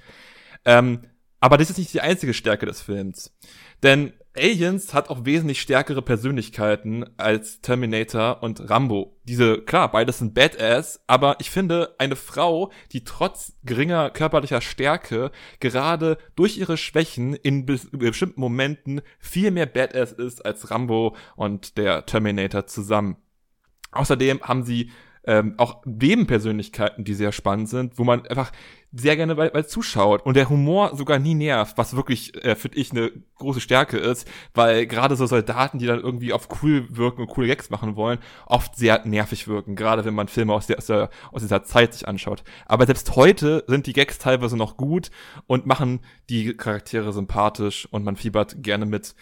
Ähm, aber das ist nicht die einzige Stärke des Films. Denn Aliens hat auch wesentlich stärkere Persönlichkeiten als Terminator und Rambo. Diese, klar, beides sind Badass, aber ich finde, eine Frau, die trotz geringer körperlicher Stärke gerade durch ihre Schwächen in be bestimmten Momenten viel mehr Badass ist als Rambo und der Terminator zusammen. Außerdem haben sie ähm, auch Nebenpersönlichkeiten, die sehr spannend sind, wo man einfach sehr gerne bei, bei zuschaut und der Humor sogar nie nervt, was wirklich, äh, finde ich, eine große Stärke ist, weil gerade so Soldaten, die dann irgendwie auf cool wirken und coole Gags machen wollen, oft sehr nervig wirken, gerade wenn man Filme aus, der, aus, der, aus dieser Zeit sich anschaut. Aber selbst heute sind die Gags teilweise noch gut und machen die Charaktere sympathisch und man fiebert gerne mit.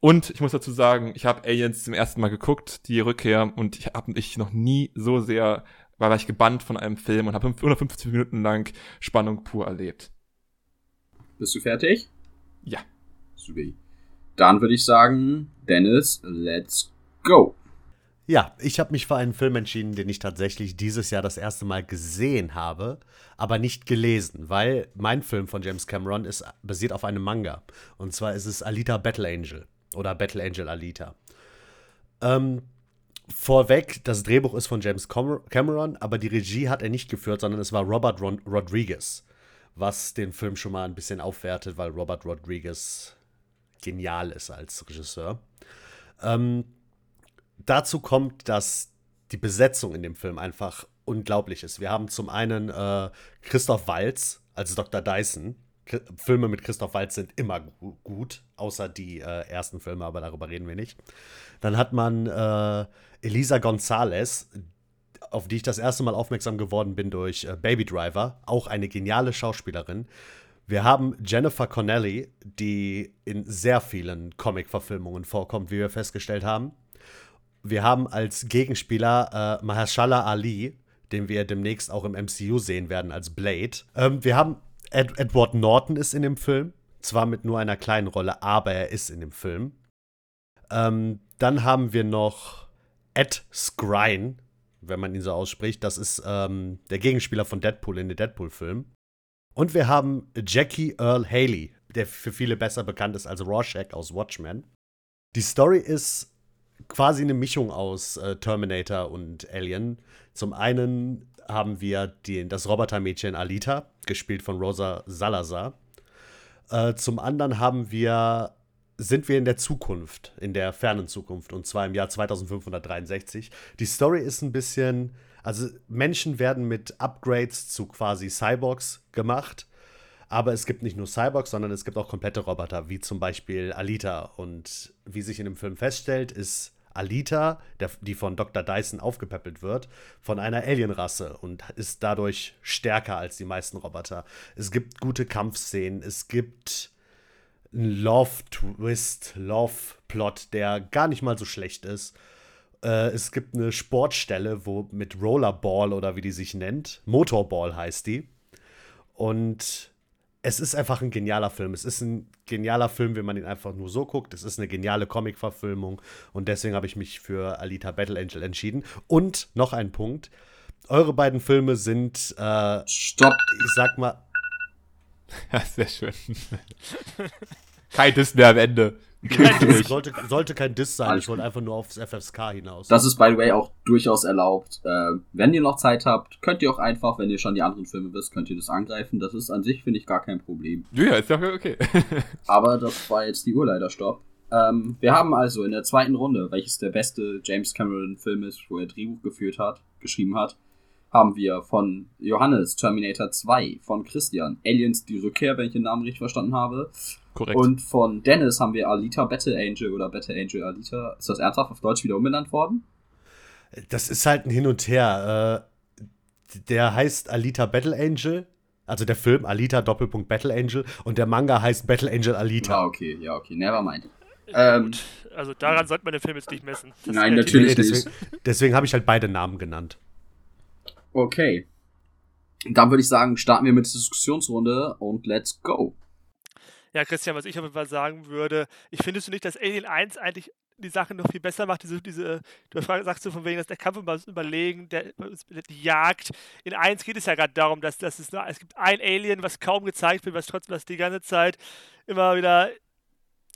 Und ich muss dazu sagen, ich habe Aliens zum ersten Mal geguckt, die Rückkehr, und ich habe mich noch nie so sehr, war ich gebannt von einem Film und habe 150 Minuten lang Spannung pur erlebt. Bist du fertig? Ja. Super. Dann würde ich sagen, Dennis, let's go. Ja, ich habe mich für einen Film entschieden, den ich tatsächlich dieses Jahr das erste Mal gesehen habe, aber nicht gelesen, weil mein Film von James Cameron ist basiert auf einem Manga. Und zwar ist es Alita Battle Angel oder Battle Angel Alita. Ähm, vorweg, das Drehbuch ist von James Cameron, aber die Regie hat er nicht geführt, sondern es war Robert Ron Rodriguez, was den Film schon mal ein bisschen aufwertet, weil Robert Rodriguez genial ist als Regisseur. Ähm, dazu kommt, dass die Besetzung in dem Film einfach unglaublich ist. Wir haben zum einen äh, Christoph Waltz als Dr. Dyson. Filme mit Christoph Waltz sind immer gu gut, außer die äh, ersten Filme, aber darüber reden wir nicht. Dann hat man äh, Elisa Gonzalez, auf die ich das erste Mal aufmerksam geworden bin durch äh, Baby Driver, auch eine geniale Schauspielerin. Wir haben Jennifer Connelly, die in sehr vielen Comic-Verfilmungen vorkommt, wie wir festgestellt haben. Wir haben als Gegenspieler äh, Mahershala Ali, den wir demnächst auch im MCU sehen werden als Blade. Ähm, wir haben Ed Edward Norton ist in dem Film, zwar mit nur einer kleinen Rolle, aber er ist in dem Film. Ähm, dann haben wir noch Ed Skrein, wenn man ihn so ausspricht. Das ist ähm, der Gegenspieler von Deadpool in den Deadpool-Film. Und wir haben Jackie Earl Haley, der für viele besser bekannt ist als Rorschach aus Watchmen. Die Story ist quasi eine Mischung aus äh, Terminator und Alien. Zum einen haben wir die, das Robotermädchen Alita, gespielt von Rosa Salazar. Äh, zum anderen haben wir, sind wir in der Zukunft, in der fernen Zukunft, und zwar im Jahr 2563. Die Story ist ein bisschen, also Menschen werden mit Upgrades zu quasi Cyborgs gemacht. Aber es gibt nicht nur Cyborgs, sondern es gibt auch komplette Roboter, wie zum Beispiel Alita. Und wie sich in dem Film feststellt, ist Alita, der, die von Dr. Dyson aufgepäppelt wird, von einer Alienrasse und ist dadurch stärker als die meisten Roboter. Es gibt gute Kampfszenen, es gibt einen Love-Twist, Love-Plot, der gar nicht mal so schlecht ist. Äh, es gibt eine Sportstelle, wo mit Rollerball oder wie die sich nennt, Motorball heißt die. Und es ist einfach ein genialer Film. Es ist ein genialer Film, wenn man ihn einfach nur so guckt. Es ist eine geniale Comic-Verfilmung und deswegen habe ich mich für Alita Battle Angel entschieden. Und noch ein Punkt: Eure beiden Filme sind. Äh, Stopp! Ich sag mal. Ja, sehr schön. Kein Diss mehr am Ende. Sollte, sollte kein Diss sein. Ich wollte einfach nur aufs FSK hinaus. Das ist, by the way, auch durchaus erlaubt. Äh, wenn ihr noch Zeit habt, könnt ihr auch einfach, wenn ihr schon die anderen Filme wisst, könnt ihr das angreifen. Das ist an sich, finde ich, gar kein Problem. Ja, ist ja okay. Aber das war jetzt die Uhr leider stopp. Ähm, wir haben also in der zweiten Runde, welches der beste James Cameron-Film ist, wo er Drehbuch geführt hat, geschrieben hat, haben wir von Johannes Terminator 2, von Christian Aliens die Rückkehr, wenn ich den Namen richtig verstanden habe. Korrekt. Und von Dennis haben wir Alita Battle Angel oder Battle Angel Alita. Ist das ernsthaft auf Deutsch wieder umbenannt worden? Das ist halt ein Hin und Her. Äh, der heißt Alita Battle Angel. Also der Film Alita Doppelpunkt Battle Angel und der Manga heißt Battle Angel Alita. Ja, okay, ja, okay, never mind. Ähm, Gut, also daran sollte man den Film jetzt nicht messen. Das nein, natürlich nicht. deswegen deswegen habe ich halt beide Namen genannt. Okay. Dann würde ich sagen, starten wir mit der Diskussionsrunde und let's go. Ja, Christian, was ich auf jeden Fall sagen würde, ich findest du nicht, dass Alien 1 eigentlich die Sache noch viel besser macht, diese, diese, du sagst du von wegen, dass der Kampf über Überlegen, der, die Jagd. In 1 geht es ja gerade darum, dass, dass es, es gibt ein Alien, was kaum gezeigt wird, was trotzdem das die ganze Zeit immer wieder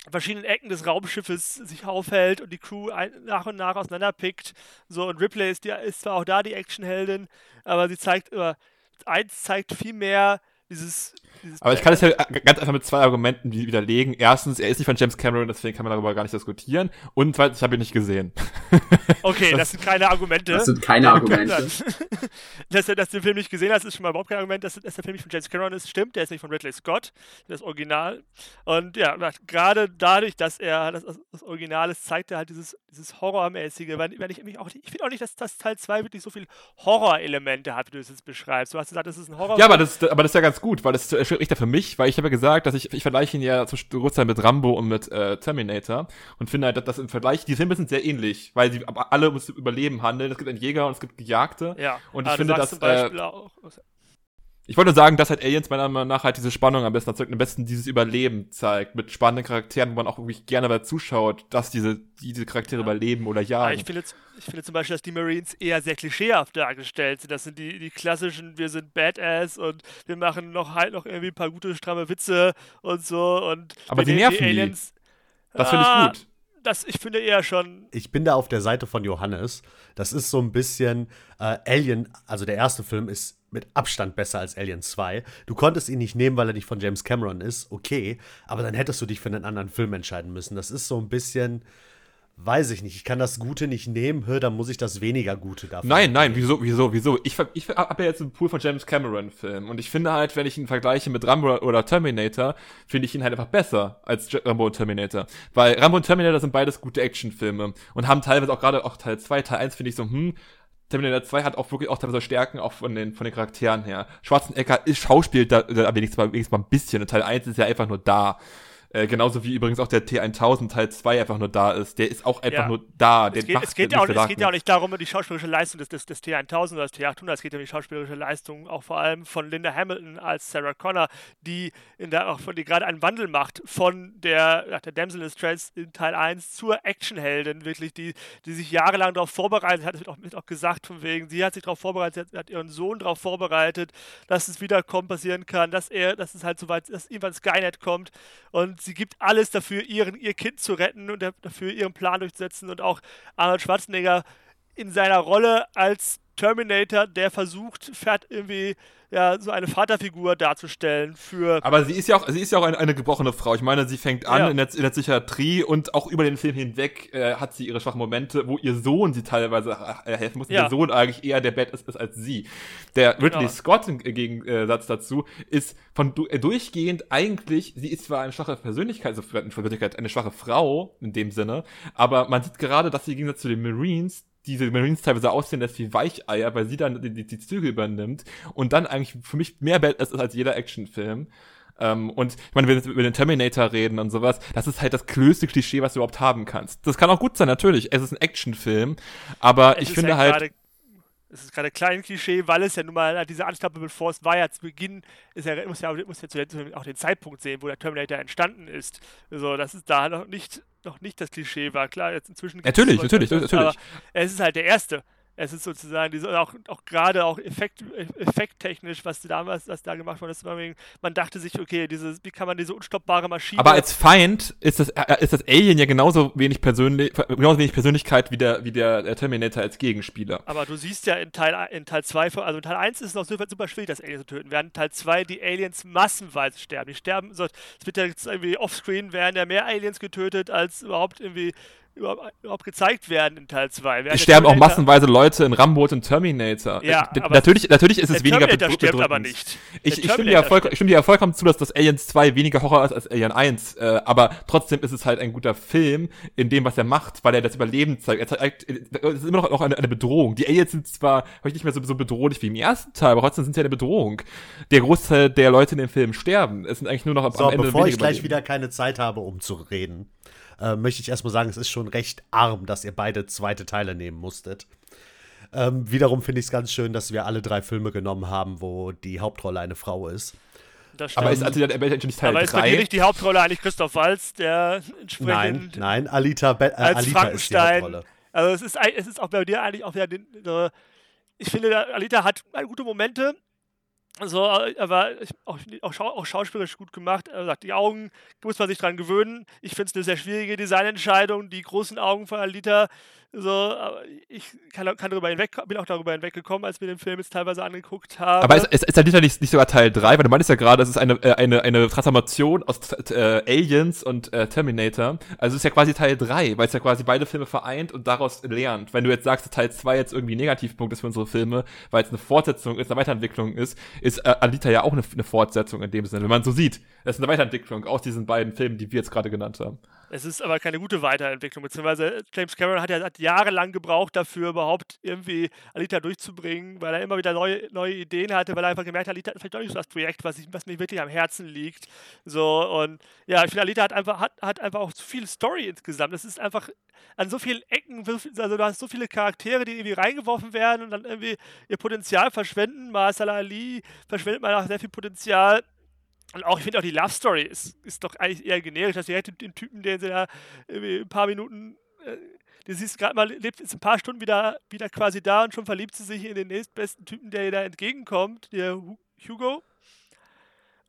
verschiedenen Ecken des Raumschiffes sich aufhält und die Crew ein, nach und nach auseinanderpickt. So, und Ripley ist, die, ist zwar auch da die Actionheldin, aber sie zeigt immer, eins zeigt viel mehr, dieses, dieses Aber ich kann es ja ganz einfach mit zwei Argumenten widerlegen. Erstens, er ist nicht von James Cameron, deswegen kann man darüber gar nicht diskutieren. Und zweitens, ich habe ihn nicht gesehen. Okay, das, sind keine Argumente. Das sind keine Argumente. dass, er, dass du den Film nicht gesehen hast, ist schon mal überhaupt kein Argument. Dass, dass der Film nicht von James Cameron ist, stimmt. Der ist nicht von Ridley Scott, das Original. Und ja, gerade dadurch, dass er das, das Original ist, zeigt er halt dieses, dieses Horrormäßige. Wenn, wenn ich, auch, ich finde auch nicht, dass das Teil 2 wirklich so viel Horrorelemente hat, wie du es jetzt beschreibst. Du hast gesagt, das ist ein Horror. Ja, aber das, aber das ist ja ganz gut, weil das spricht ja für mich, weil ich habe ja gesagt, dass ich, ich vergleiche ihn ja zum Großteil mit Rambo und mit äh, Terminator und finde halt, dass das im Vergleich, die Filme sind sehr ähnlich, weil sie alle ums Überleben handeln. Es gibt einen Jäger und es gibt Gejagte. Ja, und ich finde, dass. Äh, ich wollte sagen, dass halt Aliens meiner Meinung nach halt diese Spannung am besten erzeugt, am besten dieses Überleben zeigt, mit spannenden Charakteren, wo man auch wirklich gerne dabei zuschaut, dass diese, diese Charaktere ja. überleben oder. Ja, ich finde, ich finde zum Beispiel, dass die Marines eher sehr klischeehaft dargestellt sind. Das sind die, die klassischen, wir sind Badass und wir machen noch halt noch irgendwie ein paar gute, stramme Witze und so. Und Aber die nerven die Aliens. Die. Das finde ich ah, gut das, ich finde eher schon. Ich bin da auf der Seite von Johannes. Das ist so ein bisschen äh, Alien, also der erste Film ist mit Abstand besser als Alien 2. Du konntest ihn nicht nehmen, weil er nicht von James Cameron ist, okay, aber dann hättest du dich für einen anderen Film entscheiden müssen. Das ist so ein bisschen weiß ich nicht, ich kann das Gute nicht nehmen, hör, dann muss ich das weniger Gute dafür. Nein, nein, wieso, wieso, wieso? Ich, ich habe ja jetzt einen Pool von James Cameron-Filmen und ich finde halt, wenn ich ihn vergleiche mit Rambo oder Terminator, finde ich ihn halt einfach besser als Rambo und Terminator. Weil Rambo und Terminator sind beides gute Actionfilme und haben teilweise auch gerade auch Teil 2, Teil 1 finde ich so, hm, Terminator 2 hat auch wirklich auch teilweise Stärken, auch von den, von den Charakteren her. Schwarzenegger ist Schauspiel da, da wenigstens mal, wenigstens mal ein bisschen und Teil 1 ist ja einfach nur da. Äh, genauso wie übrigens auch der T1000 Teil 2 einfach nur da ist. Der ist auch einfach ja. nur da. Der es, geht, es, geht ja auch, es geht ja auch nicht darum, die schauspielerische Leistung des, des, des T1000 oder des T800. Es geht ja um die schauspielerische Leistung auch vor allem von Linda Hamilton als Sarah Connor, die, in der, auch von, die gerade einen Wandel macht von der, der Damsel in Distress in Teil 1 zur Actionheldin, wirklich, die, die sich jahrelang darauf vorbereitet hat. Das wird auch, wird auch gesagt von wegen, sie hat sich darauf vorbereitet, hat, hat ihren Sohn darauf vorbereitet, dass es wiederkommen passieren kann, dass er, dass es halt so weit, dass irgendwann Skynet kommt und sie gibt alles dafür, ihren, ihr Kind zu retten und dafür ihren Plan durchzusetzen. Und auch Arnold Schwarzenegger in seiner Rolle als Terminator, der versucht, fährt irgendwie ja, so eine Vaterfigur darzustellen für. Aber sie ist ja auch, sie ist ja auch eine, eine gebrochene Frau. Ich meine, sie fängt an ja. in, der, in, der, Psychiatrie und auch über den Film hinweg äh, hat sie ihre schwachen Momente, wo ihr Sohn sie teilweise äh, helfen muss. Ja. Ihr Sohn eigentlich eher der Bad ist, ist als sie. Der Ridley genau. Scott im Gegensatz dazu ist von du, äh, durchgehend eigentlich, sie ist zwar eine schwache Persönlichkeit, also eine schwache Frau in dem Sinne, aber man sieht gerade, dass sie im Gegensatz zu den Marines diese Marines teilweise aussehen lässt wie Weicheier, weil sie dann die, die, die Züge übernimmt und dann eigentlich für mich mehr Badass ist als jeder Actionfilm. Ähm, und ich meine, wenn wir über den Terminator reden und sowas, das ist halt das größte Klischee, was du überhaupt haben kannst. Das kann auch gut sein, natürlich. Es ist ein Actionfilm, aber es ich finde halt. halt es ist gerade klein Klischee, weil es ja nun mal diese Unstoppable Force war ja zu Beginn, ist ja, muss ja, muss ja zuletzt auch den Zeitpunkt sehen, wo der Terminator entstanden ist. Also, das ist da noch nicht, noch nicht das Klischee war. Klar, jetzt inzwischen. Natürlich, natürlich, natürlich. Aber es ist halt der erste. Es ist sozusagen diese, auch, auch gerade auch Effekt, effekttechnisch, was damals was da gemacht wurde, ist, man dachte sich, okay, diese, wie kann man diese unstoppbare Maschine. Aber als Feind ist das, äh, ist das Alien ja genauso wenig persönlich, genauso wenig Persönlichkeit wie der, wie der Terminator als Gegenspieler. Aber du siehst ja in Teil in Teil 2, also in Teil 1 ist es noch super, super schwierig, das Alien zu töten. Während in Teil 2 die Aliens massenweise sterben. Die sterben, so, es wird ja irgendwie offscreen werden ja mehr Aliens getötet als überhaupt irgendwie überhaupt gezeigt werden in Teil 2. Es sterben auch massenweise Leute in Rambo und Terminator. Ja, äh, natürlich, natürlich ist es weniger Terminator stirbt aber nicht. Ich, ich, stimme dir voll, ich stimme dir ja vollkommen zu, dass das Aliens 2 weniger Horror ist als Alien 1. Äh, aber trotzdem ist es halt ein guter Film in dem, was er macht, weil er das Überleben zeigt. Er zeigt, es ist immer noch eine, eine Bedrohung. Die Aliens sind zwar heute nicht mehr so, so bedrohlich wie im ersten Teil, aber trotzdem sind sie eine Bedrohung. Der Großteil der Leute in dem Film sterben. Es sind eigentlich nur noch am, so, am Ende bevor ich gleich wieder keine Zeit habe, um zu reden äh, möchte ich erstmal sagen, es ist schon recht arm, dass ihr beide zweite Teile nehmen musstet. Ähm, wiederum finde ich es ganz schön, dass wir alle drei Filme genommen haben, wo die Hauptrolle eine Frau ist. Aber ist also der nicht Teil Aber ist bei dir nicht die Hauptrolle eigentlich Christoph Walz, der entsprechend. Nein, nein, Alita, Be äh, als Alita ist die Hauptrolle. Also es ist, es ist auch bei dir eigentlich auch wieder. Den, äh, ich finde, Alita hat gute Momente, so, aber auch, auch, auch, schauspielerisch gut gemacht. Er sagt, die Augen muss man sich dran gewöhnen. Ich finde es eine sehr schwierige Designentscheidung. Die großen Augen von Alita So, aber ich kann, kann darüber hinweg, bin auch darüber hinweggekommen, als wir den Film jetzt teilweise angeguckt haben. Aber ist, ist, ist Alita nicht, nicht sogar Teil 3? Weil du meinst ja gerade, es ist eine, äh, eine, eine Transformation aus äh, Aliens und äh, Terminator. Also es ist ja quasi Teil 3, weil es ja quasi beide Filme vereint und daraus lernt. Wenn du jetzt sagst, dass Teil 2 jetzt irgendwie ein Negativpunkt ist für unsere Filme, weil es eine Fortsetzung ist, eine Weiterentwicklung ist, ist äh, Alita ja auch eine, eine Fortsetzung in dem Sinne, wenn man so sieht. Das ist eine Weiterentwicklung aus diesen beiden Filmen, die wir jetzt gerade genannt haben. Es ist aber keine gute Weiterentwicklung, beziehungsweise James Cameron hat ja hat jahrelang gebraucht dafür, überhaupt irgendwie Alita durchzubringen, weil er immer wieder neue, neue Ideen hatte, weil er einfach gemerkt hat, Alita hat vielleicht doch nicht so das Projekt, was, ich, was mir wirklich am Herzen liegt. So, und ja, ich finde, Alita hat einfach, hat, hat einfach auch zu viel Story insgesamt. Es ist einfach an so vielen Ecken, also du hast so viele Charaktere, die irgendwie reingeworfen werden und dann irgendwie ihr Potenzial verschwenden. Marcel Ali verschwendet mal auch sehr viel Potenzial. Und auch, ich finde auch die Love Story ist, ist doch eigentlich eher generisch, dass sie hätte den Typen, den sie da ein paar Minuten, äh, du siehst gerade mal, lebt jetzt ein paar Stunden wieder, wieder quasi da und schon verliebt sie sich in den nächstbesten Typen, der ihr da entgegenkommt, der Hugo.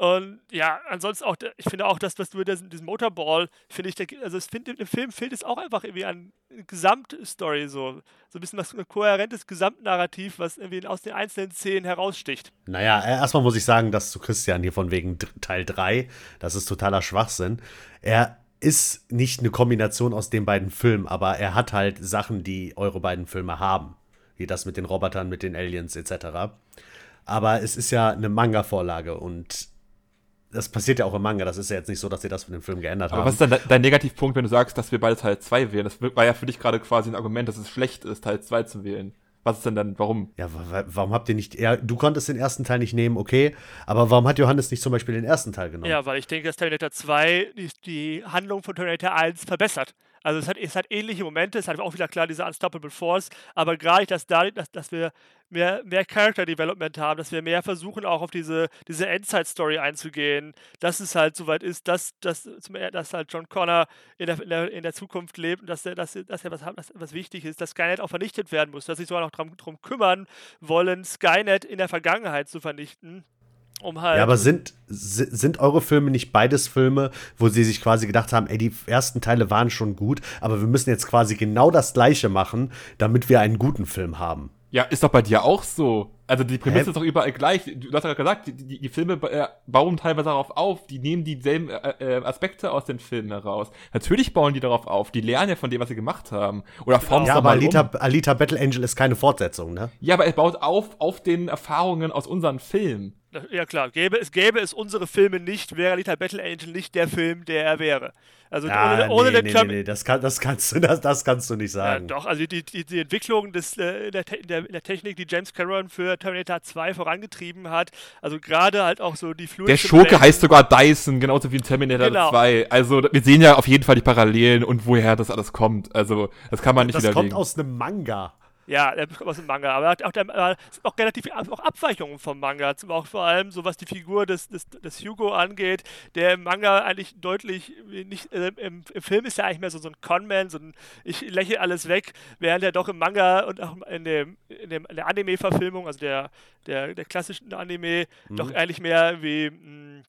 Und ja, ansonsten auch, ich finde auch, dass, was du mit diesem Motorball, finde ich, also es find, im Film fehlt es auch einfach irgendwie an Gesamtstory, so, so ein bisschen was ein kohärentes Gesamtnarrativ, was irgendwie aus den einzelnen Szenen heraussticht. Naja, erstmal muss ich sagen, dass zu Christian hier von wegen Teil 3, das ist totaler Schwachsinn. Er ist nicht eine Kombination aus den beiden Filmen, aber er hat halt Sachen, die eure beiden Filme haben. Wie das mit den Robotern, mit den Aliens etc. Aber es ist ja eine Manga-Vorlage und das passiert ja auch im Manga. Das ist ja jetzt nicht so, dass sie das für den Film geändert Aber haben. was ist dann dein Negativpunkt, wenn du sagst, dass wir beide Teil 2 wählen? Das war ja für dich gerade quasi ein Argument, dass es schlecht ist, Teil 2 zu wählen. Was ist denn dann, warum? Ja, warum habt ihr nicht, eher, du konntest den ersten Teil nicht nehmen, okay, aber warum hat Johannes nicht zum Beispiel den ersten Teil genommen? Ja, weil ich denke, dass Terminator 2 die, die Handlung von Terminator 1 verbessert. Also es hat, es hat ähnliche Momente, es hat auch wieder klar diese Unstoppable Force, aber gerade dass, da, dass, dass wir mehr, mehr Character Development haben, dass wir mehr versuchen, auch auf diese, diese Endzeit-Story einzugehen, dass es halt soweit ist, dass, dass, dass halt John Connor in der, in der, in der Zukunft lebt und dass er, dass, dass er was, was, was wichtig ist, dass Skynet auch vernichtet werden muss, dass sich sogar noch darum kümmern wollen, Skynet in der Vergangenheit zu vernichten. Um halt ja, aber sind, sind eure Filme nicht beides Filme, wo sie sich quasi gedacht haben, ey, die ersten Teile waren schon gut, aber wir müssen jetzt quasi genau das gleiche machen, damit wir einen guten Film haben? Ja, ist doch bei dir auch so. Also die Prämisse Hä? ist doch überall gleich. Du hast ja gesagt, die, die, die Filme äh, bauen teilweise darauf auf, die nehmen dieselben äh, äh, Aspekte aus den Filmen heraus. Natürlich bauen die darauf auf, die lernen ja von dem, was sie gemacht haben. Oder genau. formen Ja, aber Alita, um. Alita Battle Angel ist keine Fortsetzung, ne? Ja, aber es baut auf auf den Erfahrungen aus unseren Filmen. Ja klar, gäbe es, gäbe es unsere Filme nicht, wäre Little Battle Angel nicht der Film, der er wäre. Also ja, ohne, ohne nee, den nee, nee, nee, das, kann, das, kannst du, das, das kannst du nicht sagen. Ja, doch, also die, die, die Entwicklung des, äh, der, der, der, Technik, die James Cameron für Terminator 2 vorangetrieben hat, also gerade halt auch so die Fluid Der Schurke heißt sogar Dyson, genauso wie in Terminator genau. 2. Also wir sehen ja auf jeden Fall die Parallelen und woher das alles kommt. Also das kann man nicht das widerlegen. Das kommt aus einem Manga. Ja, der kommt aus dem Manga, aber auch, der, äh, auch relativ auch Abweichungen vom Manga, auch vor allem so was die Figur des, des, des Hugo angeht, der im Manga eigentlich deutlich nicht, äh, im, im, Film ist er eigentlich mehr so, so ein Conman, so ein ich lächle alles weg, während er doch im Manga und auch in, dem, in, dem, in der Anime-Verfilmung, also der, der, der klassischen Anime, mhm. doch eigentlich mehr wie mh,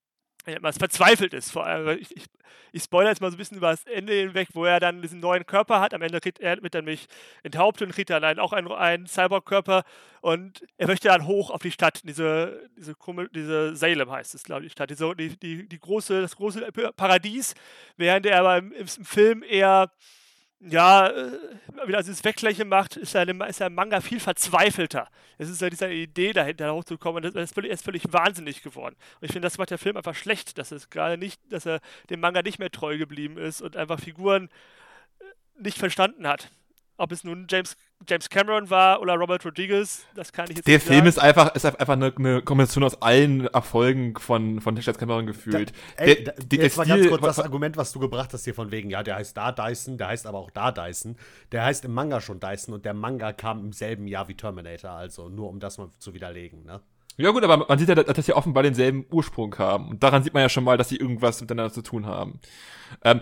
was verzweifelt ist. Vor allem, ich, ich, ich spoilere jetzt mal so ein bisschen über das Ende hinweg, wo er dann diesen neuen Körper hat. Am Ende kriegt er, wird er mich enthauptet und kriegt dann auch einen, einen Cyborg-Körper und er möchte dann hoch auf die Stadt, diese, diese, diese Salem heißt es, glaube ich, die Stadt, diese, die, die, die große, das große Paradies, während er aber im, im Film eher ja, äh, wieder dieses Weglächeln macht, ist ja, ist Manga viel verzweifelter. Es ist ja diese Idee dahinter hochzukommen und das ist völlig, ist völlig wahnsinnig geworden. Und ich finde, das macht der Film einfach schlecht, dass es gerade nicht, dass er dem Manga nicht mehr treu geblieben ist und einfach Figuren äh, nicht verstanden hat. Ob es nun James, James Cameron war oder Robert Rodriguez, das kann ich jetzt Der nicht Film sagen. ist einfach, ist einfach eine, eine, Kombination aus allen Erfolgen von, von James Cameron gefühlt. Da, ey, der, der, jetzt mal ganz kurz das Argument, was du gebracht hast hier von wegen, ja, der heißt da Dyson, der heißt aber auch da Dyson. Der heißt im Manga schon Dyson und der Manga kam im selben Jahr wie Terminator, also nur um das mal zu widerlegen, ne? Ja gut, aber man sieht ja, dass sie offenbar denselben Ursprung haben. Und daran sieht man ja schon mal, dass sie irgendwas miteinander zu tun haben. Ähm,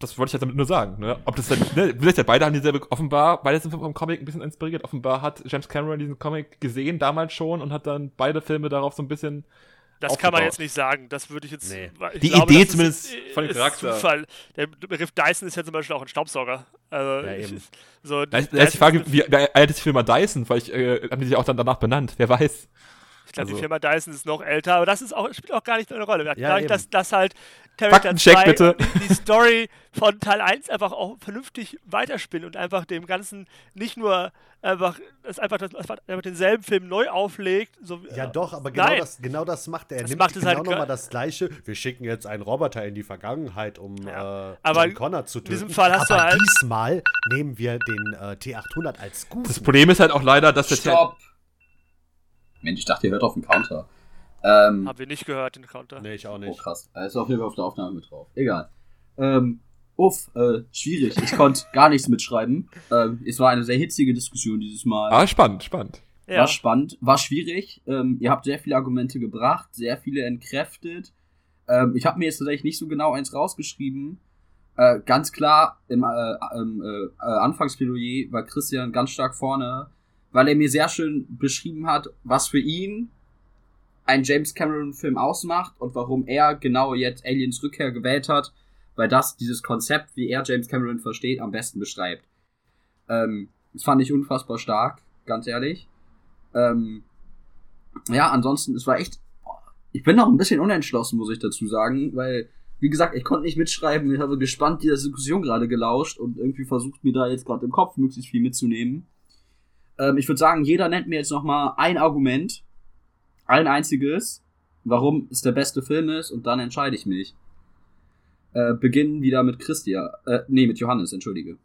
das wollte ich jetzt damit nur sagen, ne? Ob das dann, ne, vielleicht ja beide haben dieselbe, offenbar, beide sind vom Comic ein bisschen inspiriert. Offenbar hat James Cameron diesen Comic gesehen, damals schon, und hat dann beide Filme darauf so ein bisschen Das kann man aufgebaut. jetzt nicht sagen. Das würde ich jetzt. Nee. ich Die glaube, Idee das ist- zumindest von dem ist Charakter. Zufall. Der Begriff Dyson ist ja zum Beispiel auch ein Staubsauger. Also, Ja, eben. So, Da ist, da ist die Frage, wie, wie alt ist die Firma Dyson? Weil ich, äh, haben die sich auch dann danach benannt? Wer weiß. Ich glaube, Also- die Firma Dyson ist noch älter, aber das ist auch, spielt auch gar nicht eine Rolle. Ja, Dadurch, eben. dass, dass halt Terminator Faktencheck 2 bitte. Die, die Story von Teil 1 einfach auch vernünftig weiterspinnen und einfach dem Ganzen nicht nur einfach, das einfach, das, einfach denselben Film neu auflegt. So, Ja, äh, doch, aber genau nein. das, genau das macht er. Er Das nimmt macht es genau halt nochmal das Gleiche. Wir schicken jetzt einen Roboter in die Vergangenheit, um Ja. äh, Aber John Connor zu in töten. diesem Fall hast du aber halt- diesmal nehmen wir den äh, T800 als gut. Das Problem ist halt auch leider, dass der Stopp! Mensch, ich dachte, ihr hört auf den Counter. Ähm, Haben wir nicht gehört, den Counter. Nee, ich auch oh nicht. krass. Er ist auf jeden Fall auf der Aufnahme mit drauf. Egal. Ähm, uff, äh, schwierig. Ich konnte gar nichts mitschreiben. Ähm, es war eine sehr hitzige Diskussion dieses Mal. Ah, spannend, spannend. Ja. War spannend, war schwierig. Ähm, ihr habt sehr viele Argumente gebracht, sehr viele entkräftet. Ähm, ich habe mir jetzt tatsächlich nicht so genau eins rausgeschrieben. Äh, ganz klar, im äh, ähm, äh, äh, Anfangsplädoyer war Christian ganz stark vorne, weil er mir sehr schön beschrieben hat, was für ihn ein James Cameron-Film ausmacht und warum er genau jetzt Aliens Rückkehr gewählt hat, weil das dieses Konzept, wie er James Cameron versteht, am besten beschreibt. Ähm, das fand ich unfassbar stark, ganz ehrlich. Ähm, ja, ansonsten, es war echt. Ich bin noch ein bisschen unentschlossen, muss ich dazu sagen, weil, wie gesagt, ich konnte nicht mitschreiben. Ich habe gespannt dieser Diskussion gerade gelauscht und irgendwie versucht, mir da jetzt gerade im Kopf möglichst viel mitzunehmen. Ähm, ich würde sagen, jeder nennt mir jetzt noch mal ein Argument, ein einziges, warum es der beste Film ist, und dann entscheide ich mich. Äh, beginnen wieder mit Christian, äh, nee, mit Johannes, entschuldige.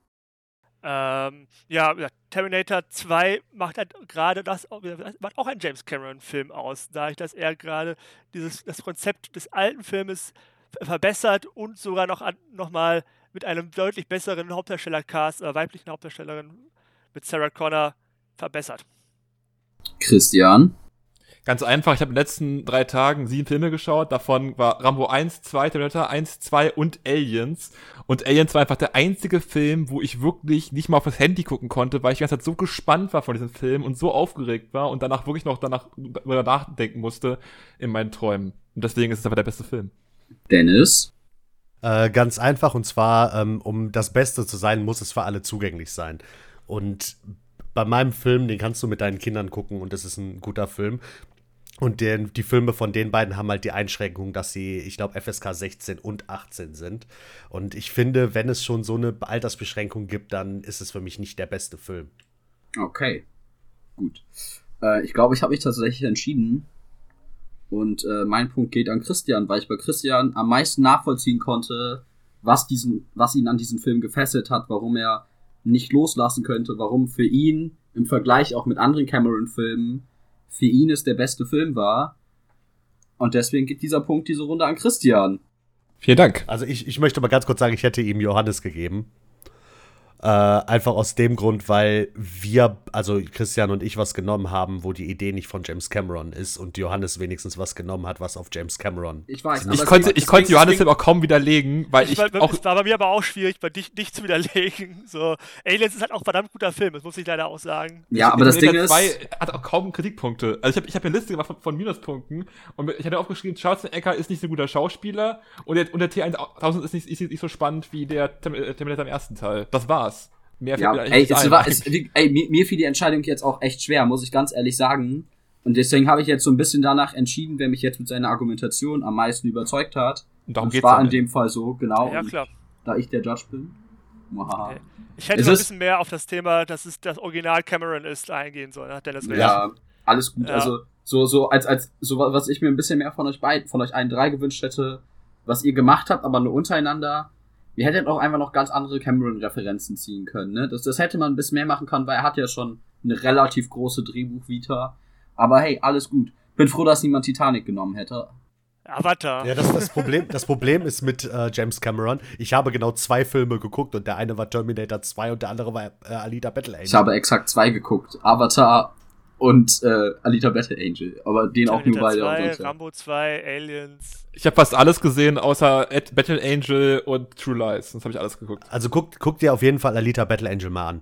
Ähm, ja, Terminator 2 macht halt gerade das, auch- macht auch einen James Cameron-Film aus, dadurch, dass er gerade dieses, das Konzept des alten Filmes ver- verbessert und sogar noch, an, noch mal mit einem deutlich besseren Hauptdarsteller-Cast, äh, weiblichen Hauptdarstellerin mit Sarah Connor verbessert. Christian. Ganz einfach, ich habe in den letzten drei Tagen sieben Filme geschaut. Davon war Rambo 1, 2, Terminator 1, 2 und Aliens. Und Aliens war einfach der einzige Film, wo ich wirklich nicht mal auf das Handy gucken konnte, weil ich die ganze Zeit so gespannt war von diesem Film und so aufgeregt war und danach wirklich noch danach darüber nachdenken musste in meinen Träumen. Und deswegen ist es einfach der beste Film. Dennis. Äh, ganz einfach, und zwar, ähm, um das Beste zu sein, muss es für alle zugänglich sein. Und bei meinem Film, den kannst du mit deinen Kindern gucken und das ist ein guter Film. Und den, die Filme von den beiden haben halt die Einschränkung, dass sie, ich glaube, FSK 16 und 18 sind. Und ich finde, wenn es schon so eine Altersbeschränkung gibt, dann ist es für mich nicht der beste Film. Okay. Gut. Äh, ich glaube, ich habe mich tatsächlich entschieden. Und äh, mein Punkt geht an Christian, weil ich bei Christian am meisten nachvollziehen konnte, was, diesen, was ihn an diesem Film gefesselt hat, warum er nicht loslassen könnte, warum für ihn im Vergleich auch mit anderen Cameron-Filmen für ihn es der beste Film war. Und deswegen geht dieser Punkt diese Runde an Christian. Vielen Dank. Also ich, ich möchte mal ganz kurz sagen, ich hätte ihm Johannes gegeben. Äh, einfach aus dem Grund, weil wir, also Christian und ich, was genommen haben, wo die Idee nicht von James Cameron ist und Johannes wenigstens was genommen hat, was auf James Cameron. Ich weiß. Ich konnte, ich konnte Johannes Film auch kaum widerlegen, weil ich, war, auch es war bei mir aber auch schwierig, bei dich nicht zu widerlegen. So, Aliens ist halt auch ein verdammt guter Film, das muss ich leider auch sagen. Ja, aber das Ding ist. 2 hat auch kaum Kritikpunkte. Also ich habe ich hab eine Liste gemacht von, von Minuspunkten und ich hatte aufgeschrieben, Schwarzenegger ist nicht so ein guter Schauspieler und der, und der T1000 ist nicht, ist nicht so spannend wie der Term- Terminator im ersten Teil. Das war's. Mehr Ja, ey, es ein. war, es, ey mir, mir fiel die Entscheidung jetzt auch echt schwer, muss ich ganz ehrlich sagen. Und deswegen habe ich jetzt so ein bisschen danach entschieden, wer mich jetzt mit seiner Argumentation am meisten überzeugt hat. Und darum es geht's war in dem Fall so, genau. Ja, Und klar. Da ich der Judge bin. Muhaha. Okay. Ich hätte Es ein bisschen mehr auf das Thema, dass es das Original Cameron ist, eingehen sollen. Hat Dennis recht. Ja, alles gut. Ja. Also, so, so, als, als, so, wa- was ich mir ein bisschen mehr von euch beiden, von euch allen drei gewünscht hätte, was ihr gemacht habt, aber nur untereinander. Ihr hättet auch einfach noch ganz andere Cameron-Referenzen ziehen können, ne? Das, das hätte man ein bisschen mehr machen können, weil er hat ja schon eine relativ große Drehbuch-Vita. Aber hey, alles gut. Bin froh, dass niemand Titanic genommen hätte. Avatar. Ja, das, das, Problem, das Problem ist mit äh, James Cameron, ich habe genau zwei Filme geguckt und der eine war Terminator 2 und der andere war äh, Alita Battle Angel. Ich habe exakt zwei geguckt. Avatar und äh, Alita Battle Angel. Aber den auch nur beide. 2, und sonst- Rambo 2, Aliens. Ich habe fast alles gesehen, außer Ed- Battle Angel und True Lies. Das habe ich alles geguckt. Also guck, guck dir auf jeden Fall Alita Battle Angel mal an.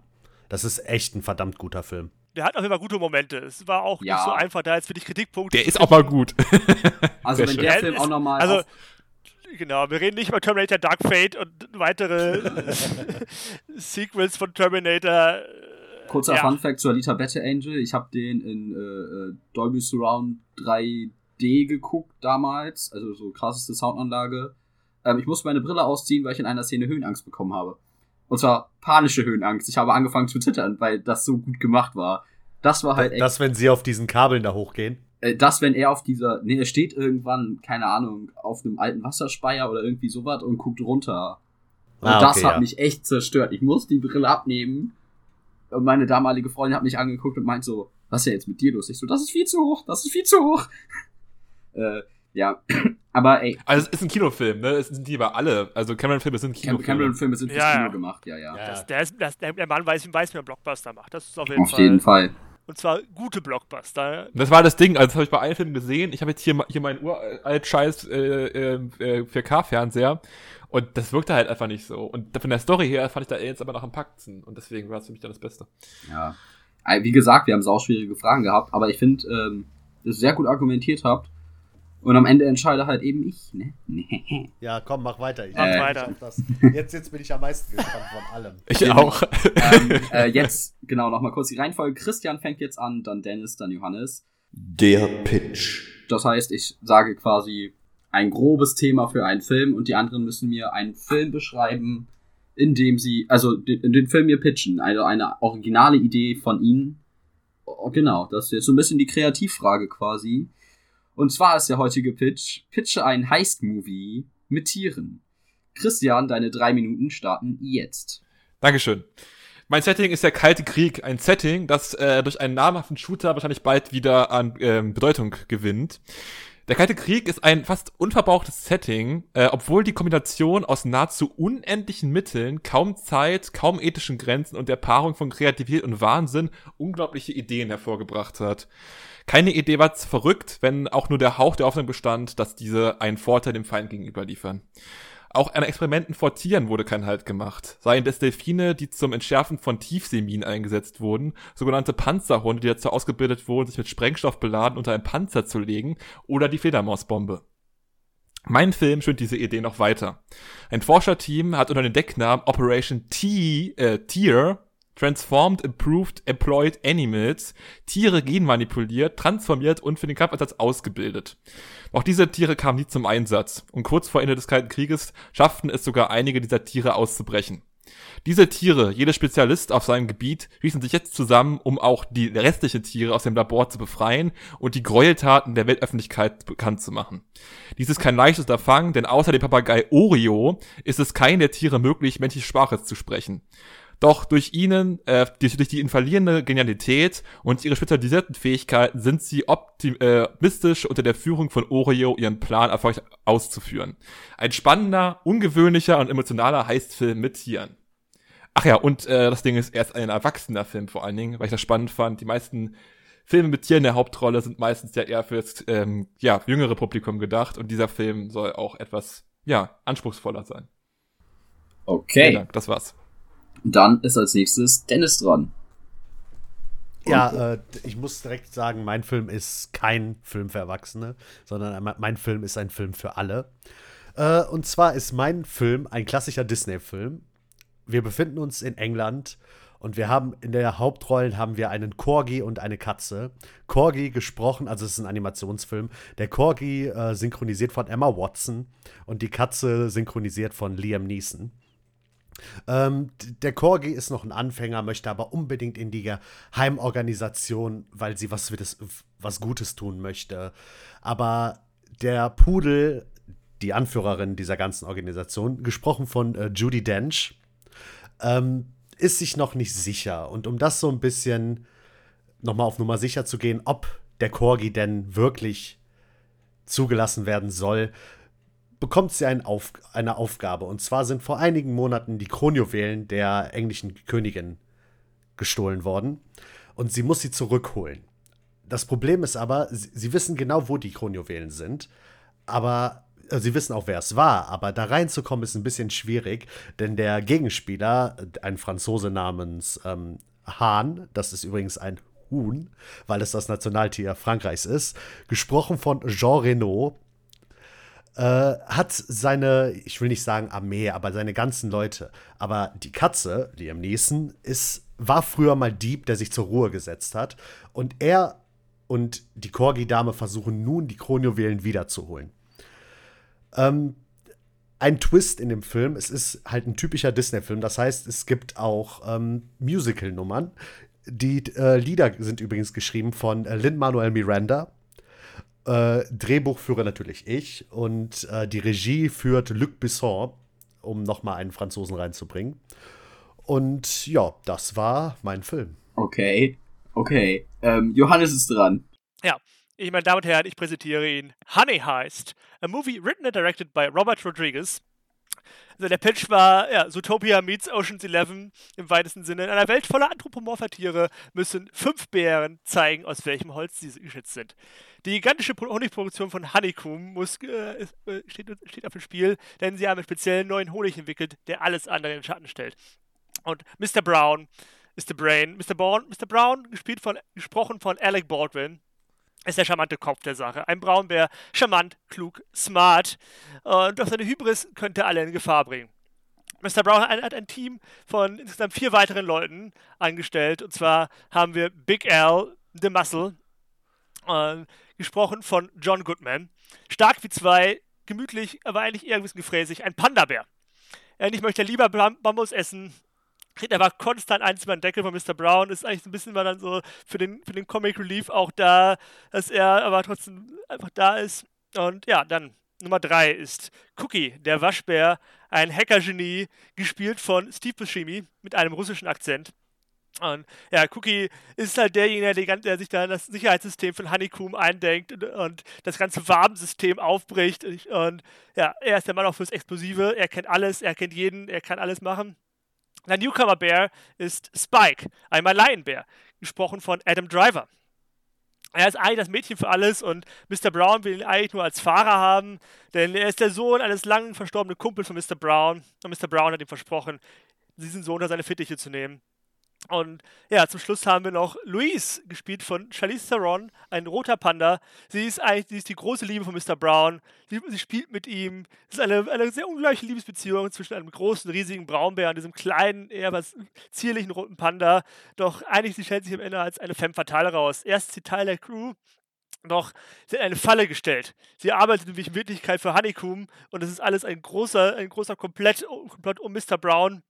Das ist echt ein verdammt guter Film. der hat auf jeden Fall gute Momente. Es war auch Ja. nicht so einfach, da jetzt für die Kritikpunkte. Der ist auch mal gut. Also Sehr wenn schön. der Film ist- auch nochmal also, Genau, wir reden nicht über Terminator Dark Fate und weitere Sequels von Terminator. Kurzer ja. Fun Fact zur Alita Battle Angel. Ich habe den in äh, äh, Dolby Surround 3D geguckt damals, also so krasseste Soundanlage. Ähm, ich musste meine Brille ausziehen, weil ich in einer Szene Höhenangst bekommen habe. Und zwar panische Höhenangst. Ich habe angefangen zu zittern, weil das so gut gemacht war. Das war halt echt Das, wenn sie auf diesen Kabeln da hochgehen. äh, das, wenn er auf dieser, nee, er steht irgendwann, keine Ahnung, auf einem alten Wasserspeier oder irgendwie sowas und guckt runter. Und Ah, das okay, hat ja. mich echt zerstört. Ich musste die Brille abnehmen. Und meine damalige Freundin hat mich angeguckt und meint so, was ist denn jetzt mit dir los? Ich so, das ist viel zu hoch, das ist viel zu hoch. äh, ja, aber ey, Also es ist ein Kinofilm, ne? Es sind die aber alle. Also Cameron-Filme sind Kinofilme. Cameron-Filme sind fürs Ja, Kino ja. gemacht, ja, ja. Ja. Das, der, ist, das, der, der Mann weiß, weiß, wie man Blockbuster macht. Das ist auf jeden Auf Fall. jeden Fall. Und zwar gute Blockbuster. Das war das Ding, also das habe ich bei einem Film gesehen. Ich habe jetzt hier, hier meinen uralt scheiß äh, äh, äh, 4K-Fernseher und das wirkte halt einfach nicht so. Und von der Story her fand ich da jetzt aber noch am packsten und deswegen war es für mich dann das Beste. Ja. Äh, Wie gesagt, wir haben sau schwierige Fragen gehabt, aber ich finde, ähm, dass ihr sehr gut argumentiert habt. Und am Ende entscheide halt eben ich, ne? Nee. Ja, komm, mach weiter. Ich Mach bin weiter. Jetzt, jetzt bin ich am meisten gespannt von allem. Ich Genau. auch. ähm, äh, jetzt, genau, nochmal kurz die Reihenfolge. Christian fängt jetzt an, dann Dennis, dann Johannes. Der Pitch. Das heißt, ich sage quasi ein grobes Thema für einen Film und die anderen müssen mir einen Film beschreiben, in dem sie, also den, den Film mir pitchen, also eine originale Idee von ihnen. Oh, genau, das ist jetzt so ein bisschen die Kreativfrage quasi. Und zwar ist der heutige Pitch, pitche einen Heist-Movie mit Tieren. Christian, deine drei Minuten starten jetzt. Dankeschön. Mein Setting ist der Kalte Krieg, ein Setting, das äh, durch einen namhaften Shooter wahrscheinlich bald wieder an ähm, Bedeutung gewinnt. Der Kalte Krieg ist ein fast unverbrauchtes Setting, äh, obwohl die Kombination aus nahezu unendlichen Mitteln, kaum Zeit, kaum ethischen Grenzen und der Paarung von Kreativität und Wahnsinn unglaubliche Ideen hervorgebracht hat. Keine Idee war zu verrückt, wenn auch nur der Hauch der Hoffnung bestand, dass diese einen Vorteil dem Feind gegenüber liefern. Auch an Experimenten vor Tieren wurde kein Halt gemacht. Seien es Delfine, die zum Entschärfen von Tiefseeminen eingesetzt wurden, sogenannte Panzerhunde, die dazu ausgebildet wurden, sich mit Sprengstoff beladen unter einen Panzer zu legen, oder die Fledermausbombe. Mein Film schönt diese Idee noch weiter. Ein Forscherteam hat unter dem Decknamen Operation T, äh, Tier Transformed, Improved, Employed Animals Tiere genmanipuliert, transformiert und für den Kampfeinsatz ausgebildet. Auch diese Tiere kamen nie zum Einsatz und kurz vor Ende des Kalten Krieges schafften es sogar einige dieser Tiere auszubrechen. Diese Tiere, jeder Spezialist auf seinem Gebiet, schließen sich jetzt zusammen, um auch die restlichen Tiere aus dem Labor zu befreien und die Gräueltaten der Weltöffentlichkeit bekannt zu machen. Dies ist kein leichtes Unterfangen, denn außer dem Papagei Oreo ist es keinem der Tiere möglich, menschliche Sprache zu sprechen. Doch durch ihnen, äh, durch, durch die ihnen verlierende Genialität und ihre spezialisierten Fähigkeiten sind sie äh, optimistisch unter der Führung von Oreo ihren Plan erfolgreich auszuführen. Ein spannender, ungewöhnlicher und emotionaler Heistfilm mit Tieren. Ach ja, und äh, das Ding ist erst ein erwachsener Film vor allen Dingen, weil ich das spannend fand. Die meisten Filme mit Tieren in der Hauptrolle sind meistens ja eher fürs ähm, ja, jüngere Publikum gedacht und dieser Film soll auch etwas ja, anspruchsvoller sein. Vielen Okay. Dank, das war's. Dann ist als nächstes Dennis dran. Ja, äh, ich muss direkt sagen, mein Film ist kein Film für Erwachsene, sondern mein- Film ist ein Film für alle. Äh, und zwar ist mein Film ein klassischer Disney-Film. Wir befinden uns in England und wir haben in der Hauptrollen haben wir einen Corgi und eine Katze. Corgi gesprochen, also es ist ein Animationsfilm. Der Corgi äh, synchronisiert von Emma Watson und die Katze synchronisiert von Liam Neeson. Ähm, der Corgi ist noch ein Anfänger, möchte aber unbedingt in die Heimorganisation, weil sie was, Wittes- was Gutes tun möchte. Aber der Pudel, die Anführerin dieser ganzen Organisation, gesprochen von äh, Judy Dench, ähm, ist sich noch nicht sicher. Und um das so ein bisschen nochmal auf Nummer sicher zu gehen, ob der Corgi denn wirklich zugelassen werden soll, bekommt sie ein Auf eine Aufgabe. Und zwar sind vor einigen Monaten die Kronjuwelen der englischen Königin gestohlen worden. Und sie muss sie zurückholen. Das Problem ist aber, sie, sie wissen genau, wo die Kronjuwelen sind. Aber äh, sie wissen auch, wer es war. Aber da reinzukommen ist ein bisschen schwierig, denn der Gegenspieler, ein Franzose namens ähm, Hahn, das ist übrigens ein Huhn, weil es das Nationaltier Frankreichs ist, gesprochen von Jean Reno, äh, hat seine, ich will nicht sagen Armee, aber seine ganzen Leute. Aber die Katze, Liam Neeson, ist, war früher mal Dieb, der sich zur Ruhe gesetzt hat. Und er und die Corgi-Dame versuchen nun, die Kronjuwelen wiederzuholen. Ähm, ein Twist in dem Film. Es ist halt ein typischer Disney-Film. Das heißt, es gibt auch ähm, Musical-Nummern. Die äh, Lieder sind übrigens geschrieben von äh, Lin-Manuel Miranda. Äh, Drehbuchführer natürlich ich. Und äh, die Regie führt Luc Besson, um nochmal einen Franzosen reinzubringen. Und ja, das war mein Film. Okay, okay. Ähm, Johannes ist dran. Ja, ich meine Damen und Herren, ich präsentiere Ihnen Honey Heist, a movie written and directed by Robert Rodriguez. Also der Pitch war, ja, Zootopia meets Ocean's Eleven im weitesten Sinne. In einer Welt voller anthropomorpher Tiere müssen fünf Bären zeigen, aus welchem Holz sie geschützt sind. Die gigantische Honigproduktion von Honeycomb muss, äh, äh, steht, steht auf dem Spiel, denn sie haben einen speziellen neuen Honig entwickelt, der alles andere in den Schatten stellt. Und Mr. Brown ist The Brain. Mr. Brown, Mr. Brown gespielt von, gesprochen von Alec Baldwin, ist der charmante Kopf der Sache. Ein Braunbär, charmant, klug, smart und doch seine Hybris könnte alle in Gefahr bringen. Mr. Brown hat ein Team von insgesamt vier weiteren Leuten angestellt. Und zwar haben wir Big Al, The Muscle, äh, gesprochen von John Goodman. Stark wie zwei, gemütlich, aber eigentlich eher ein bisschen gefräßig, ein Panda-Bär. Eigentlich möchte er lieber Bambus essen kriegt einfach konstant eins über den Deckel von Mr. Brown, ist eigentlich so ein bisschen mal dann so für den, für den Comic Relief auch da, dass er aber trotzdem einfach da ist. Und ja, dann Nummer drei ist Cookie, der Waschbär, ein Hackergenie, gespielt von Steve Buscemi mit einem russischen Akzent. Und ja, Cookie ist halt derjenige, der, sich da das Sicherheitssystem von Honeycomb eindenkt und, und das ganze Wabensystem aufbricht. Und ja, er ist der Mann auch fürs Explosive. Er kennt alles, er kennt jeden, er kann alles machen. Der Newcomer Bär ist Spike, ein Malayenbär, gesprochen von Adam Driver. Er ist eigentlich das Mädchen für alles und Mr. Brown will ihn eigentlich nur als Fahrer haben, denn er ist der Sohn eines langen verstorbenen Kumpels von Mr. Brown und Mr. Brown hat ihm versprochen, diesen Sohn unter seine Fittiche zu nehmen. Und ja, zum Schluss haben wir noch Louise, gespielt von Charlize Theron, ein roter Panda. Sie ist eigentlich sie ist die große Liebe von Mr. Brown. Sie, sie spielt mit ihm. Es ist eine, eine sehr ungleiche Liebesbeziehung zwischen einem großen, riesigen Braunbär und diesem kleinen, eher was zierlichen roten Panda. Doch eigentlich sie stellt sich am Ende als eine femme fatale raus. Erst sie Teil der Crew, doch sie hat eine Falle gestellt. Sie arbeitet nämlich in Wirklichkeit für Honeycomb und es ist alles ein großer, ein großer Komplett, Komplott um Mr. Brown.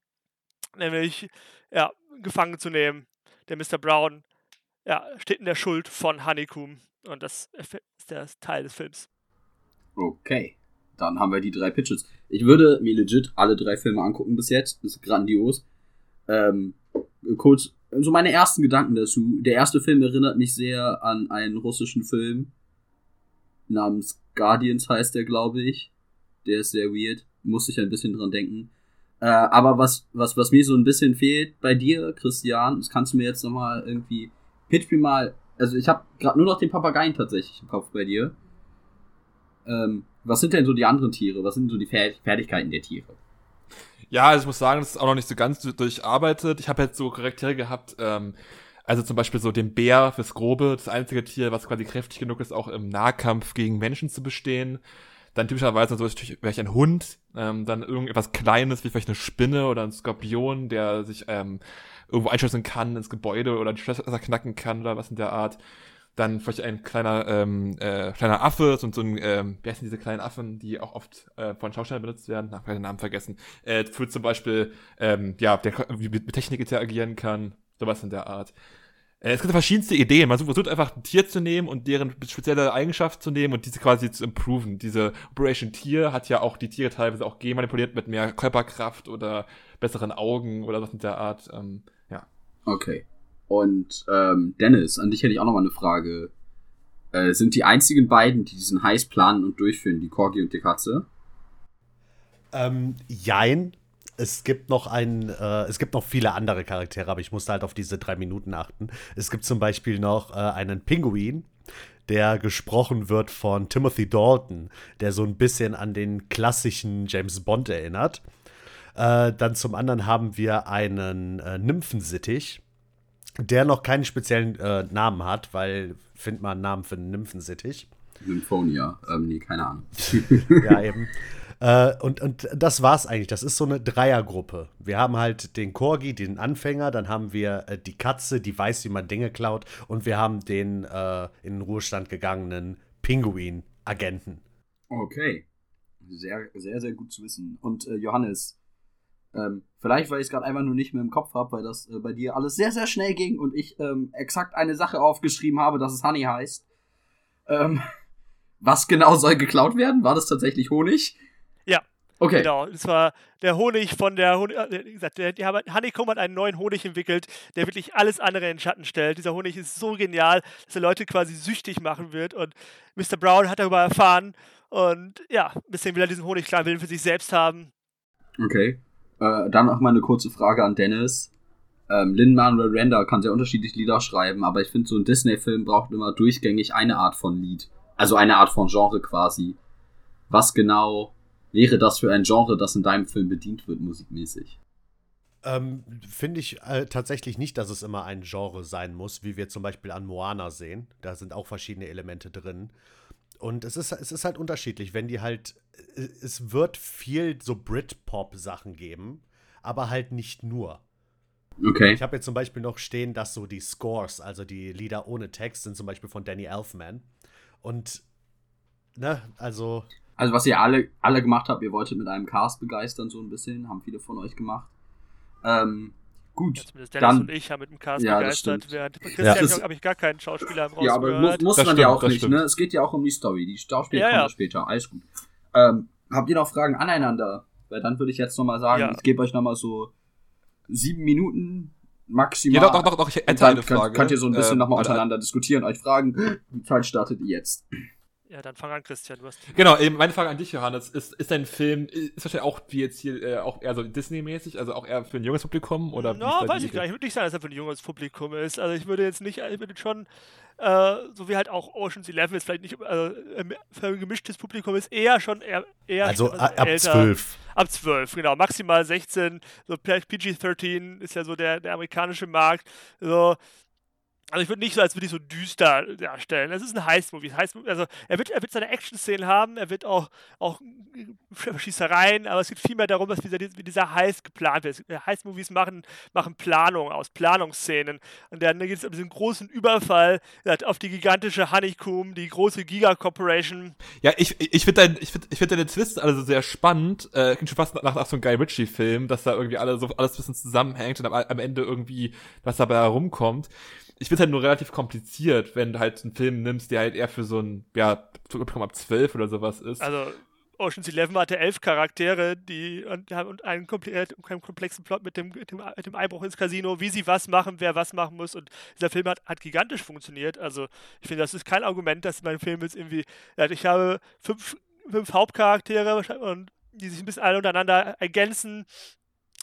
Nämlich, ja, gefangen zu nehmen. Der Mr. Brown ja, steht in der Schuld von Honeycomb und das ist der Teil des Films. Okay, dann haben wir die drei Pitches. Ich würde mir legit alle drei Filme angucken bis jetzt. Das ist grandios. Ähm, kurz, so meine ersten Gedanken dazu. Der erste Film erinnert mich sehr an einen russischen Film namens Guardians heißt der, glaube ich. Der ist sehr weird. Muss ich ein bisschen dran denken. Äh, aber was, was, was mir so ein bisschen fehlt bei dir, Christian, das kannst du mir jetzt nochmal irgendwie. Pitch mir mal. Also ich habe gerade nur noch den Papageien tatsächlich im Kopf bei dir. Ähm, was sind denn so die anderen Tiere? Was sind so die Fertigkeiten der Tiere? Ja, also ich muss sagen, das ist auch noch nicht so ganz durcharbeitet. Ich habe jetzt so Charaktere gehabt, ähm, also zum Beispiel so den Bär fürs Grobe, das einzige Tier, was quasi kräftig genug ist, auch im Nahkampf gegen Menschen zu bestehen. Dann typischerweise so ist vielleicht ein Hund, ähm, dann irgendetwas Kleines, wie vielleicht eine Spinne oder ein Skorpion, der sich ähm, irgendwo einschließen kann ins Gebäude oder die Schlösser knacken kann oder was in der Art. Dann vielleicht ein kleiner, ähm, äh, kleiner Affe, so, so ein, ähm, wie heißen diese kleinen Affen, die auch oft äh, von Schauspielern benutzt werden? Nach den Namen vergessen. Äh, für zum Beispiel, ähm, ja, der mit Technik interagieren kann, sowas in der Art. Äh, es gibt verschiedenste Ideen. Man versucht einfach ein Tier zu nehmen und deren spezielle Eigenschaft zu nehmen und diese quasi zu improven. Diese Operation Tier hat ja auch die Tiere teilweise auch genmanipuliert mit mehr Körperkraft oder besseren Augen oder was in der Art. Ähm, ja. Okay. Und ähm, Dennis, an dich hätte ich auch noch mal eine Frage. Äh, sind die einzigen beiden, die diesen Heiß planen und durchführen, die Corgi und die Katze? Ähm, jein es gibt noch einen, äh, es gibt noch viele andere Charaktere, aber ich musste halt auf diese drei Minuten achten. Es gibt zum Beispiel noch äh, einen Pinguin, der gesprochen wird von Timothy Dalton, der so ein bisschen an den klassischen James Bond erinnert. Äh, dann zum anderen haben wir einen äh, Nymphensittich, der noch keinen speziellen äh, Namen hat, weil find mal einen Namen für einen Nymphensittich. Symphonia, ähm, nee, keine Ahnung. ja, eben. Äh, und, und das war's eigentlich. Das ist so eine Dreiergruppe. Wir haben halt den Corgi, den Anfänger, dann haben wir äh, die Katze, die weiß, wie man Dinge klaut, und wir haben den äh, in den Ruhestand gegangenen Pinguin-Agenten. Okay. Sehr, sehr, sehr gut zu wissen. Und äh, Johannes, ähm, vielleicht, weil ich es gerade einfach nur nicht mehr im Kopf habe, weil das äh, bei dir alles sehr, sehr schnell ging und ich ähm, exakt eine Sache aufgeschrieben habe, dass es Honey heißt. Ähm, was genau soll geklaut werden? War das tatsächlich Honig? Okay. Genau, das war der Honig von der Honig, äh, wie gesagt, der, die haben, Honeycomb hat einen neuen Honig entwickelt, der wirklich alles andere in den Schatten stellt. Dieser Honig ist so genial, dass er Leute quasi süchtig machen wird und Mr. Brown hat darüber erfahren und ja, ein bisschen will er diesen Honig will für sich selbst haben. Okay. Äh, dann auch mal eine kurze Frage an Dennis. Ähm, Lin-Manuel Miranda kann sehr unterschiedliche Lieder schreiben, aber ich finde, so ein Disney-Film braucht immer durchgängig eine Art von Lied. Also eine Art von Genre quasi. Was genau wäre das für ein Genre, das in deinem Film bedient wird, musikmäßig? Ähm, Finde ich äh, tatsächlich nicht, dass es immer ein Genre sein muss, wie wir zum Beispiel an Moana sehen. Da sind auch verschiedene Elemente drin. Und es ist, es ist halt unterschiedlich, wenn die halt, äh, es wird viel so Brit-Pop-Sachen geben, aber halt nicht nur. Okay. Ich habe jetzt zum Beispiel noch stehen, dass so die Scores, also die Lieder ohne Text, sind zum Beispiel von Danny Elfman. Und, ne, also. Also, was ihr alle, alle gemacht habt, ihr wolltet mit einem Cast begeistern, so ein bisschen, haben viele von euch gemacht. Ähm, gut. Ja, zumindest Dennis dann, und ich haben mit dem Cast Ja, begeistert. Während Ja. Christian ja. habe ich gar keinen Schauspieler im Ja, aber muss, muss man stimmt, ja auch nicht, stimmt. ne? Es geht ja auch um die Story. Die Schauspieler Ja, kommen ja. später. Alles gut. Ähm, habt ihr noch Fragen aneinander? Weil dann würde ich jetzt nochmal sagen, Ja. ich gebe euch nochmal so sieben Minuten maximal. Ja, doch, doch, doch, doch, ich hätte eine Frage. Könnt, könnt ihr so ein bisschen Ähm, nochmal untereinander diskutieren, euch fragen. Die Zeit startet jetzt. Ja, dann fang an, Christian. Du hast Genau, eben meine Frage an dich, Johannes. Ist, ist dein Film, ist wahrscheinlich auch wie jetzt hier, äh, auch eher so Disney-mäßig, also auch eher für ein junges Publikum? Oder No, weiß ich gar nicht. Ich würde nicht sagen, dass er für ein junges Publikum ist. Also ich würde jetzt nicht, ich würde schon, äh, so wie halt auch Ocean's Eleven ist vielleicht nicht, also für ein gemischtes Publikum ist eher schon eher, eher Also schon a- ab älter. 12. Ab 12, genau. Maximal 16, so vielleicht PG-13 ist ja so der, der amerikanische Markt. So. Also ich würde nicht so, als würde ich so düster darstellen. Es ist ein Heist-Movie. Heist also er wird, er wird seine Action-Szenen haben, er wird auch, auch Schießereien, aber es geht vielmehr darum, dass dieser, dieser Heist geplant wird. Heist-Movies machen, machen Planung aus, Planungsszenen. Und dann geht es um diesen großen Überfall auf die gigantische Honeycomb, die große Giga-Corporation. Ja, ich, ich finde dein, ich find, ich find deine Twists alle so sehr spannend. Äh, klingt schon fast nach, nach so einem Guy Ritchie-Film, dass da irgendwie alle so alles ein bisschen zusammenhängt und am, am Ende irgendwie was dabei herumkommt. Ich finde halt nur relativ kompliziert, wenn du halt einen Film nimmst, der halt eher für so ein, ja, ab 12 oder sowas ist. Also Ocean's Eleven hatte elf Charaktere, die und, haben- einen, komple einen komplexen Plot mit dem, dem, dem Einbruch ins Casino, wie sie was machen, wer was machen muss. Und dieser Film hat, hat gigantisch funktioniert. Also ich finde, das ist kein Argument, dass mein Film jetzt irgendwie. Ich habe fünf, fünf Hauptcharaktere und die sich ein bisschen alle untereinander ergänzen.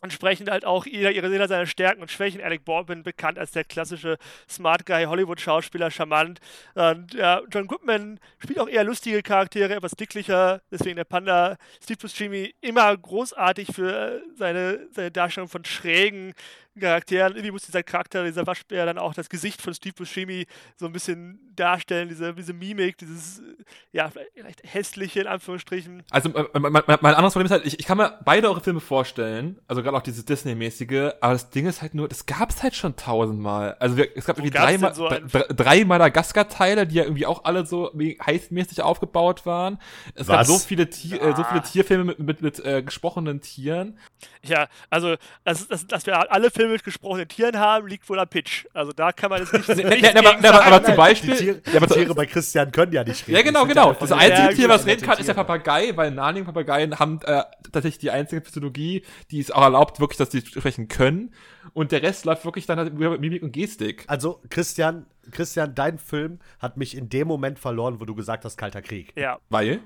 Entsprechend halt auch jeder, jeder jeder seine Stärken und Schwächen. Alec Baldwin bekannt als der klassische Smart Guy, Hollywood-Schauspieler, charmant. Und ja, John Goodman spielt auch eher lustige Charaktere, etwas dicklicher, deswegen der Panda. Steve Buscemi immer großartig für äh, seine, seine Darstellung von schrägen Charakteren. Irgendwie muss dieser Charakter, dieser Waschbär, dann auch das Gesicht von Steve Buscemi so ein bisschen darstellen, diese, diese Mimik, dieses, äh, ja, vielleicht hässliche in Anführungsstrichen. Also äh, mein, mein, mein anderes Problem ist halt, ich, ich kann mir beide eure Filme vorstellen, also gerade auch dieses Disney-mäßige, aber das Ding ist halt nur, das gab's halt schon tausendmal. Also wir, es gab Wo irgendwie drei, Ma so drei, drei Madagaskar-Teile, die ja irgendwie auch alle so heißmäßig aufgebaut waren. Es gab Was? so viele, Tier, äh, so viele Ah. Tierfilme mit, mit, mit äh, gesprochenen Tieren. Ja, also, das, das, dass wir alle Filme mit gesprochenen Tieren haben, liegt wohl am Pitch. Also da kann man jetzt nicht. Nichts nee, aber- gegen aber- aber zum Beispiel- Die Tiere, Ja, die Tiere bei Christian können ja nicht reden. Ja, genau, genau. Das einzige Tier, was reden kann, ist der. Papagei, weil Narnia-Papageien haben äh, tatsächlich die einzige Physiologie, die es auch erlaubt, wirklich, dass die sprechen können. Und der Rest läuft wirklich dann über Mimik und Gestik. Also, Christian, Christian, dein Film hat mich in dem Moment verloren, wo du gesagt hast, Kalter Krieg. Ja, Weil?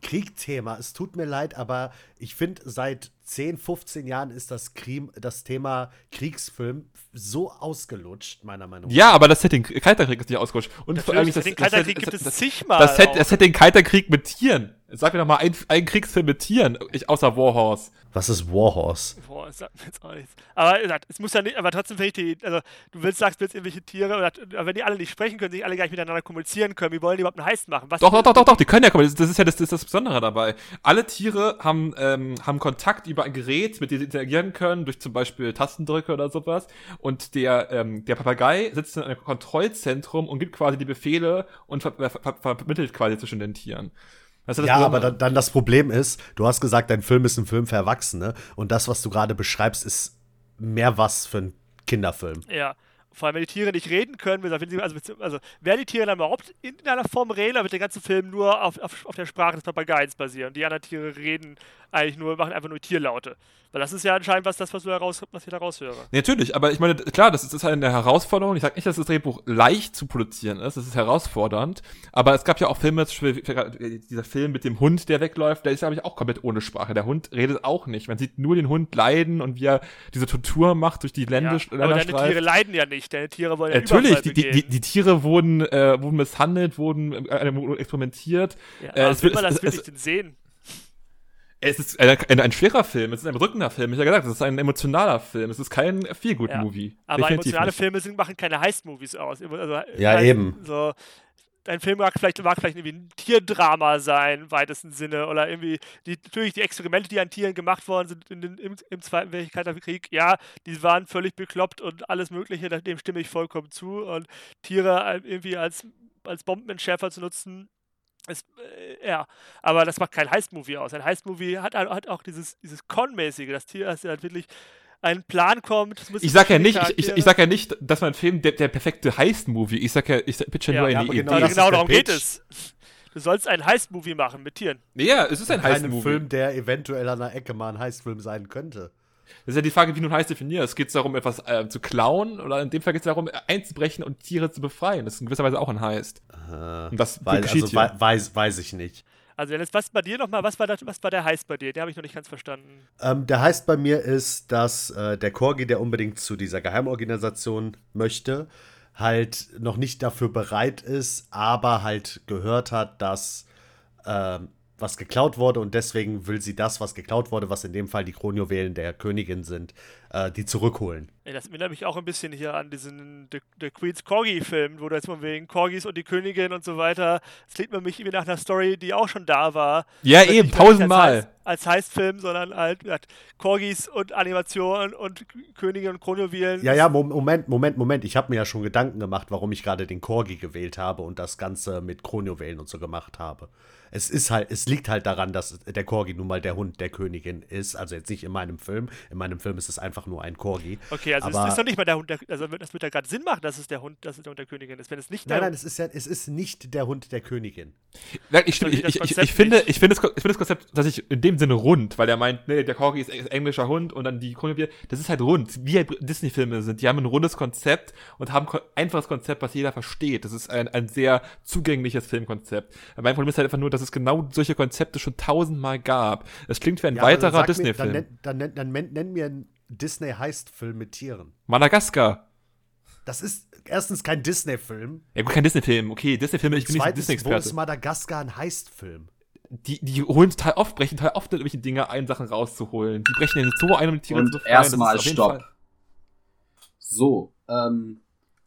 Kriegthema, es tut mir leid, aber ich finde, seit 10, 15 Jahren ist das, Krim, das Thema Kriegsfilm so ausgelutscht, meiner Meinung nach. Ja, aber das Setting Kalter Krieg ist nicht ausgerutscht. Und vor allem natürlich, das, den das, Kalter das, das Setting Kalter Krieg mit Tieren. Sag mir doch mal einen, einen Kriegsfilm mit Tieren, ich, außer Warhorse. Was ist Warhorse? Boah, das sagt mir jetzt auch nichts. Aber es muss ja nicht, aber trotzdem finde ich die, also du willst, sagst, willst irgendwelche Tiere, oder, wenn die alle nicht sprechen können, sich alle gar nicht miteinander kommunizieren können, wie wollen die überhaupt einen Heist machen? Was doch, doch, doch, doch, doch, die können ja kommen. Das, das ist ja das, das, ist das Besondere dabei. Alle Tiere haben, ähm, haben Kontakt über ein Gerät, mit dem sie interagieren können, durch zum Beispiel Tastendrücke oder sowas. Und der, ähm, der Papagei sitzt in einem Kontrollzentrum und gibt quasi die Befehle und ver ver ver vermittelt quasi zwischen den Tieren. Das ja, aber dann, dann, das Problem ist, du hast gesagt, dein Film ist ein Film für Erwachsene und das, was du gerade beschreibst, ist mehr was für ein Kinderfilm. Ja. Vor allem, wenn die Tiere nicht reden können, also, also werden die Tiere dann überhaupt in einer Form reden, aber wird der ganze Film nur auf, auf, auf der Sprache des Papageis basieren. Die anderen Tiere reden eigentlich nur, machen einfach nur Tierlaute. Weil das ist ja anscheinend was, das, was, du daraus, was ich da raushöre. Natürlich, aber ich meine, klar, das ist, halt eine Herausforderung. Ich sage nicht, dass das Drehbuch leicht zu produzieren ist, das ist herausfordernd. Aber es gab ja auch Filme, dieser Film mit dem Hund, der wegläuft, der ist, glaube ich, auch komplett ohne Sprache. Der Hund redet auch nicht. Man sieht nur den Hund leiden und wie er diese Tortur macht durch die Länder. Ja, aber deine Tiere leiden ja nicht, deine Tiere wollen ja Natürlich, die, die, die, die, Tiere wurden, äh, wurden misshandelt, wurden äh, experimentiert. Ja, äh, es will man das wirklich denn sehen? Es ist ein, ein, ein, schwerer Film, es ist ein drückender Film. Ich habe gesagt, es ist ein emotionaler Film. Es ist kein Feel-Good-Movie. Ja, aber Definitiv emotionale nicht. Filme sind, machen keine Heist-Movies aus. Also, ja, halt eben. So, ein Film mag vielleicht, mag vielleicht irgendwie ein Tierdrama sein, im weitesten Sinne. Oder irgendwie, die, natürlich die Experimente, die an Tieren gemacht worden sind in den, im, im Zweiten Weltkrieg, ja, die waren völlig bekloppt und alles Mögliche, dem stimme ich vollkommen zu. Und Tiere irgendwie als, als Bombenentschärfer zu nutzen, es, äh, ja, aber das macht kein Heist-Movie aus. Ein Heist-Movie hat, hat auch dieses, dieses Con-mäßige. Das Tier ist halt wirklich ein Plan kommt. ich sag ja nicht, ich, ich, ich, sag ja nicht, dass mein Film der, der perfekte Heist-Movie. Ich sag ja, ich pitche ja, nur ja, eine Idee. Genau, genau darum geht es. Du sollst einen Heist-Movie machen mit Tieren. Ja, es ist ein Heist-Movie. Ein Film, der eventuell an der Ecke mal ein Heist-Film sein könnte. Das ist ja die Frage, wie du heißt definierst. Geht es darum, etwas äh, zu klauen oder in dem Fall geht es darum, einzubrechen und Tiere zu befreien. Das ist in gewisser Weise auch ein Heist. Äh, und das weil, also, hier. Weiß, weiß ich nicht. Also Dennis, was bei dir nochmal, was war, das, was war der Heist bei dir? Den habe ich noch nicht ganz verstanden. Ähm, der Heist bei mir ist, dass äh, der Corgi, der unbedingt zu dieser Geheimorganisation möchte, halt noch nicht dafür bereit ist, aber halt gehört hat, dass ähm, was geklaut wurde und deswegen will sie das, was geklaut wurde, was in dem Fall die Kronjuwelen der Königin sind, äh, die zurückholen. Ja, das erinnert mich auch ein bisschen hier an diesen The, The Queen's Corgi-Film, wo du jetzt mal wegen Corgis und die Königin und so weiter, das klingt mir mich wie nach einer Story, die auch schon da war. Ja, also eben, tausendmal. Als, als Heistfilm, sondern halt Corgis und Animationen und Königin und Kronjuwelen. Ja, ja, Moment, Moment, Moment. Ich habe mir ja schon Gedanken gemacht, warum ich gerade den Corgi gewählt habe und das Ganze mit Kronjuwelen und so gemacht habe es ist halt, es liegt halt daran, dass der Corgi nun mal der Hund der Königin ist. Also jetzt nicht in meinem Film. In meinem Film ist es einfach nur ein Corgi. Okay, also aber, es ist doch nicht mal der Hund der, also das wird ja gerade Sinn machen, dass es der Hund, dass es der Hund der Königin ist. Wenn es nicht nein, nein, es ist ja, es ist nicht der Hund der Königin. Ich, ich, ich, ich, ich finde, ich finde das, ich finde das Konzept, dass ich in dem Sinne rund, weil er meint, nee, der Corgi ist englischer Hund und dann die Kronjuwel, das ist halt rund, wie halt Disney-Filme sind. Die haben ein rundes Konzept und haben ein einfaches Konzept, was jeder versteht. Das ist ein, ein sehr zugängliches Filmkonzept. Mein Problem ist halt einfach nur, dass es genau solche Konzepte schon tausendmal gab. Es klingt wie ein ja, weiterer Disney-Film. Dann, dann, dann, dann, nenn, nenn mir einen Disney-Heist-Film mit Tieren. Madagaskar. Das ist erstens kein Disney-Film. Ja, gut, kein Disney-Film. Okay, Disney-Filme, ich bin nicht Disney-Experte. Wo ist Madagaskar ein Heist-Film? Die, die holen total oft, brechen total oft irgendwelche Dinge ein, Sachen rauszuholen. Die brechen in den Zoo ein, um die Tiere Und zu befreien. Erstmal Stopp. So, ähm,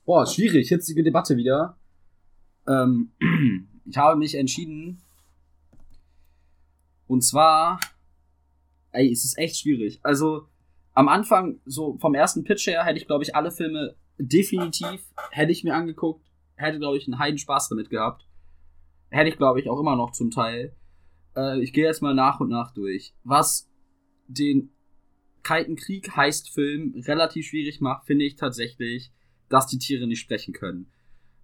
boah, schwierig, hitzige Debatte wieder. Ähm, ich habe mich entschieden, und zwar, ey, es ist echt schwierig. Also, am Anfang, so vom ersten Pitch her, hätte ich, glaube ich, alle Filme definitiv, hätte ich mir angeguckt, hätte, glaube ich, einen heiden Spaß damit gehabt. Hätte ich, glaube ich, auch immer noch zum Teil. Äh, ich gehe jetzt mal nach und nach durch. Was den Kalten Krieg heißt Film relativ schwierig macht, finde ich tatsächlich, dass die Tiere nicht sprechen können.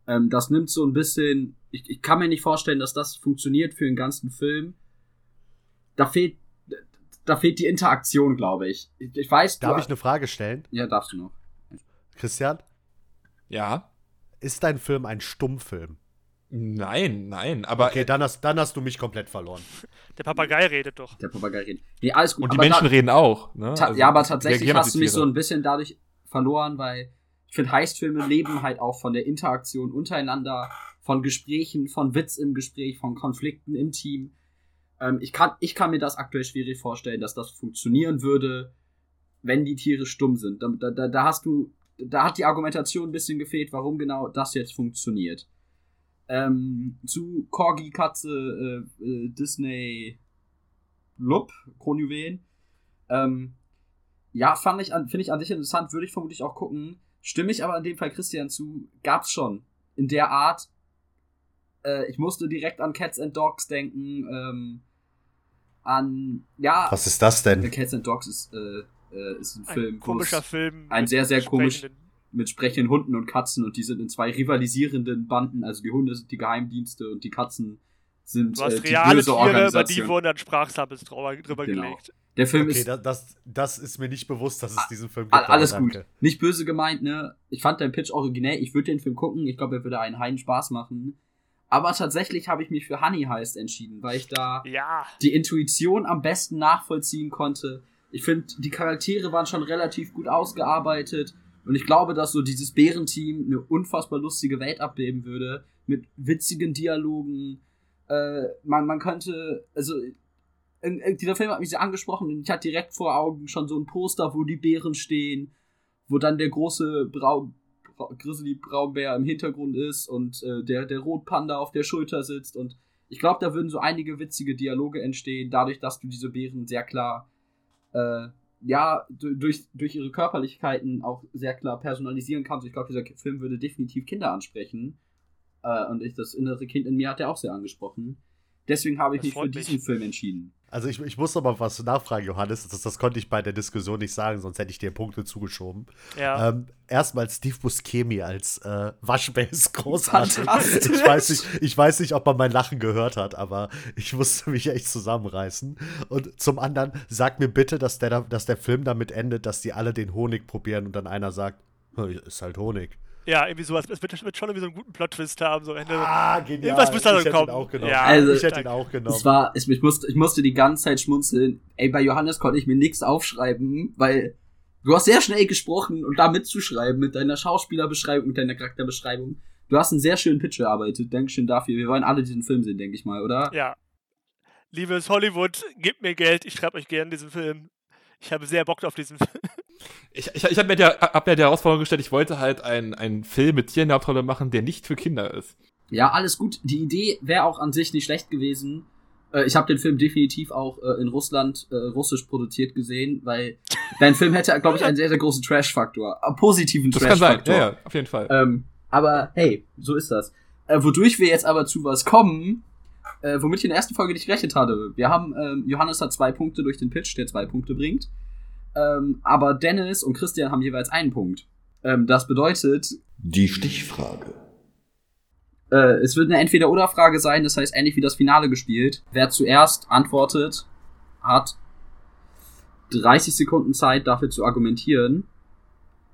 Ähm, das nimmt so ein bisschen, ich, ich kann mir nicht vorstellen, dass das funktioniert für den ganzen Film da fehlt, da fehlt die Interaktion, glaube ich. ich. Ich weiß. Darf ich eine Frage stellen? Ja, darfst du noch. Christian? Ja. Ist dein Film ein Stummfilm? Nein, nein, aber. Okay, dann hast, dann hast du mich komplett verloren. Der Papagei redet doch. Der Papagei redet. Nee, alles gut. Und die Menschen da, reden auch, ne? Also, ja, aber tatsächlich hast du mich so ein bisschen dadurch verloren, weil ich finde, Heistfilme leben halt auch von der Interaktion untereinander, von Gesprächen, von Witz im Gespräch, von Konflikten im Team Ähm, ich, kann, ich kann mir das aktuell schwierig vorstellen, dass das funktionieren würde, wenn die Tiere stumm sind. Da, da, da hast du, da hat die Argumentation ein bisschen gefehlt, warum genau das jetzt funktioniert. Ähm, zu Corgi, Katze, äh, äh, Disney, Lup, Kronjuwelen. Ähm, ja, fand ich finde ich an sich interessant, würde ich vermutlich auch gucken. Stimme ich aber in dem Fall Christian zu, gab's schon. In der Art, äh, ich musste direkt an Cats and Dogs denken, ähm, an, ja. Was ist das denn? Cats and Dogs ist, äh, äh, ist ein, ein Film. Komischer Film. Ein sehr, sehr komisch mit sprechenden Hunden und Katzen und die sind in zwei rivalisierenden Banden. Also die Hunde sind die Geheimdienste und die Katzen sind du hast äh, die reale böse Tiere, Organisation. über die wurden dann Sprachsamples drüber, drüber Genau. gelegt. Der Film Okay, ist da- das, das ist mir nicht bewusst, dass es diesen Film gibt. All- aber Alles gut. Nicht böse gemeint, ne? Ich fand deinen Pitch originell. Ich würde den Film gucken. Ich glaube, er würde einen heiden Spaß machen. Aber tatsächlich habe ich mich für Honey Heist entschieden, weil ich da Ja, die Intuition am besten nachvollziehen konnte. Ich finde, die Charaktere waren schon relativ gut ausgearbeitet. Und ich glaube, dass so dieses Bärenteam eine unfassbar lustige Welt abbilden würde. Mit witzigen Dialogen. Äh, man, man könnte, also, in, in, dieser Film hat mich sehr angesprochen und ich hatte direkt vor Augen schon so ein Poster, wo die Bären stehen, wo dann der große Brau, Brau, Grizzly Braunbär im Hintergrund ist und äh, der, der Rotpanda auf der Schulter sitzt und ich glaube, da würden so einige witzige Dialoge entstehen, dadurch, dass du diese Bären sehr klar, äh, ja, du- durch, durch ihre Körperlichkeiten auch sehr klar personalisieren kannst. Ich glaube, dieser Film würde definitiv Kinder ansprechen. Äh, und ich, das innere Kind in mir hat er auch sehr angesprochen. Deswegen habe ich Das mich für freut mich. diesen Film entschieden. Also ich, ich muss noch mal was nachfragen, Johannes. Das, das konnte ich bei der Diskussion nicht sagen, sonst hätte ich dir Punkte zugeschoben. ja. Ähm, erstmal Steve Buscemi als äh, Waschbär ist großartig. Ich weiß, nicht, ich weiß nicht, ob man mein Lachen gehört hat, aber ich musste mich echt zusammenreißen. Und zum anderen, sag mir bitte, dass der, da- dass der Film damit endet, dass die alle den Honig probieren und dann einer sagt, "Hm, ist halt Honig. Ja, irgendwie sowas. Es wird, wird schon irgendwie so einen guten Plot-Twist haben, so am Ende. Ah, genial. Irgendwas muss da noch ich hätte kommen. Ihn auch genommen. Ja, Also- ich hätte ihn auch genommen. Es war, es, ich, musste, ich musste die ganze Zeit schmunzeln. Ey, bei Johannes konnte ich mir nichts aufschreiben, weil du hast sehr schnell gesprochen und da mitzuschreiben mit deiner Schauspielerbeschreibung, mit deiner Charakterbeschreibung. Du hast einen sehr schönen Pitch erarbeitet. Dankeschön dafür. Wir wollen alle diesen Film sehen, denke ich mal, oder? Ja. Liebes Hollywood, gebt mir Geld, ich schreibe euch gerne diesen Film. Ich habe sehr Bock auf diesen Film. Ich, ich, ich habe mir, hab mir die Herausforderung gestellt, ich wollte halt einen, einen Film mit Tieren in der Hauptrolle machen, der nicht für Kinder ist. Ja, alles gut. Die Idee wäre auch an sich nicht schlecht gewesen. Äh, ich habe den Film definitiv auch äh, in Russland äh, russisch produziert gesehen, weil dein Film hätte, glaube ich, einen sehr, sehr großen Trash-Faktor. Einen positiven Das kann sein, Trash-Faktor. ja, ja, auf jeden Fall. Ähm, aber hey, so ist das. Wodurch wir jetzt aber zu was kommen, womit ich in der ersten Folge nicht gerechnet hatte. Wir haben, ähm, Johannes hat zwei Punkte durch den Pitch, der zwei Punkte bringt. Ähm, aber Dennis und Christian haben jeweils einen Punkt. Ähm, das bedeutet, Die Stichfrage. äh, es wird eine Entweder-Oder-Frage sein, das heißt ähnlich wie das Finale gespielt. Wer zuerst antwortet, hat 30 Sekunden Zeit dafür zu argumentieren.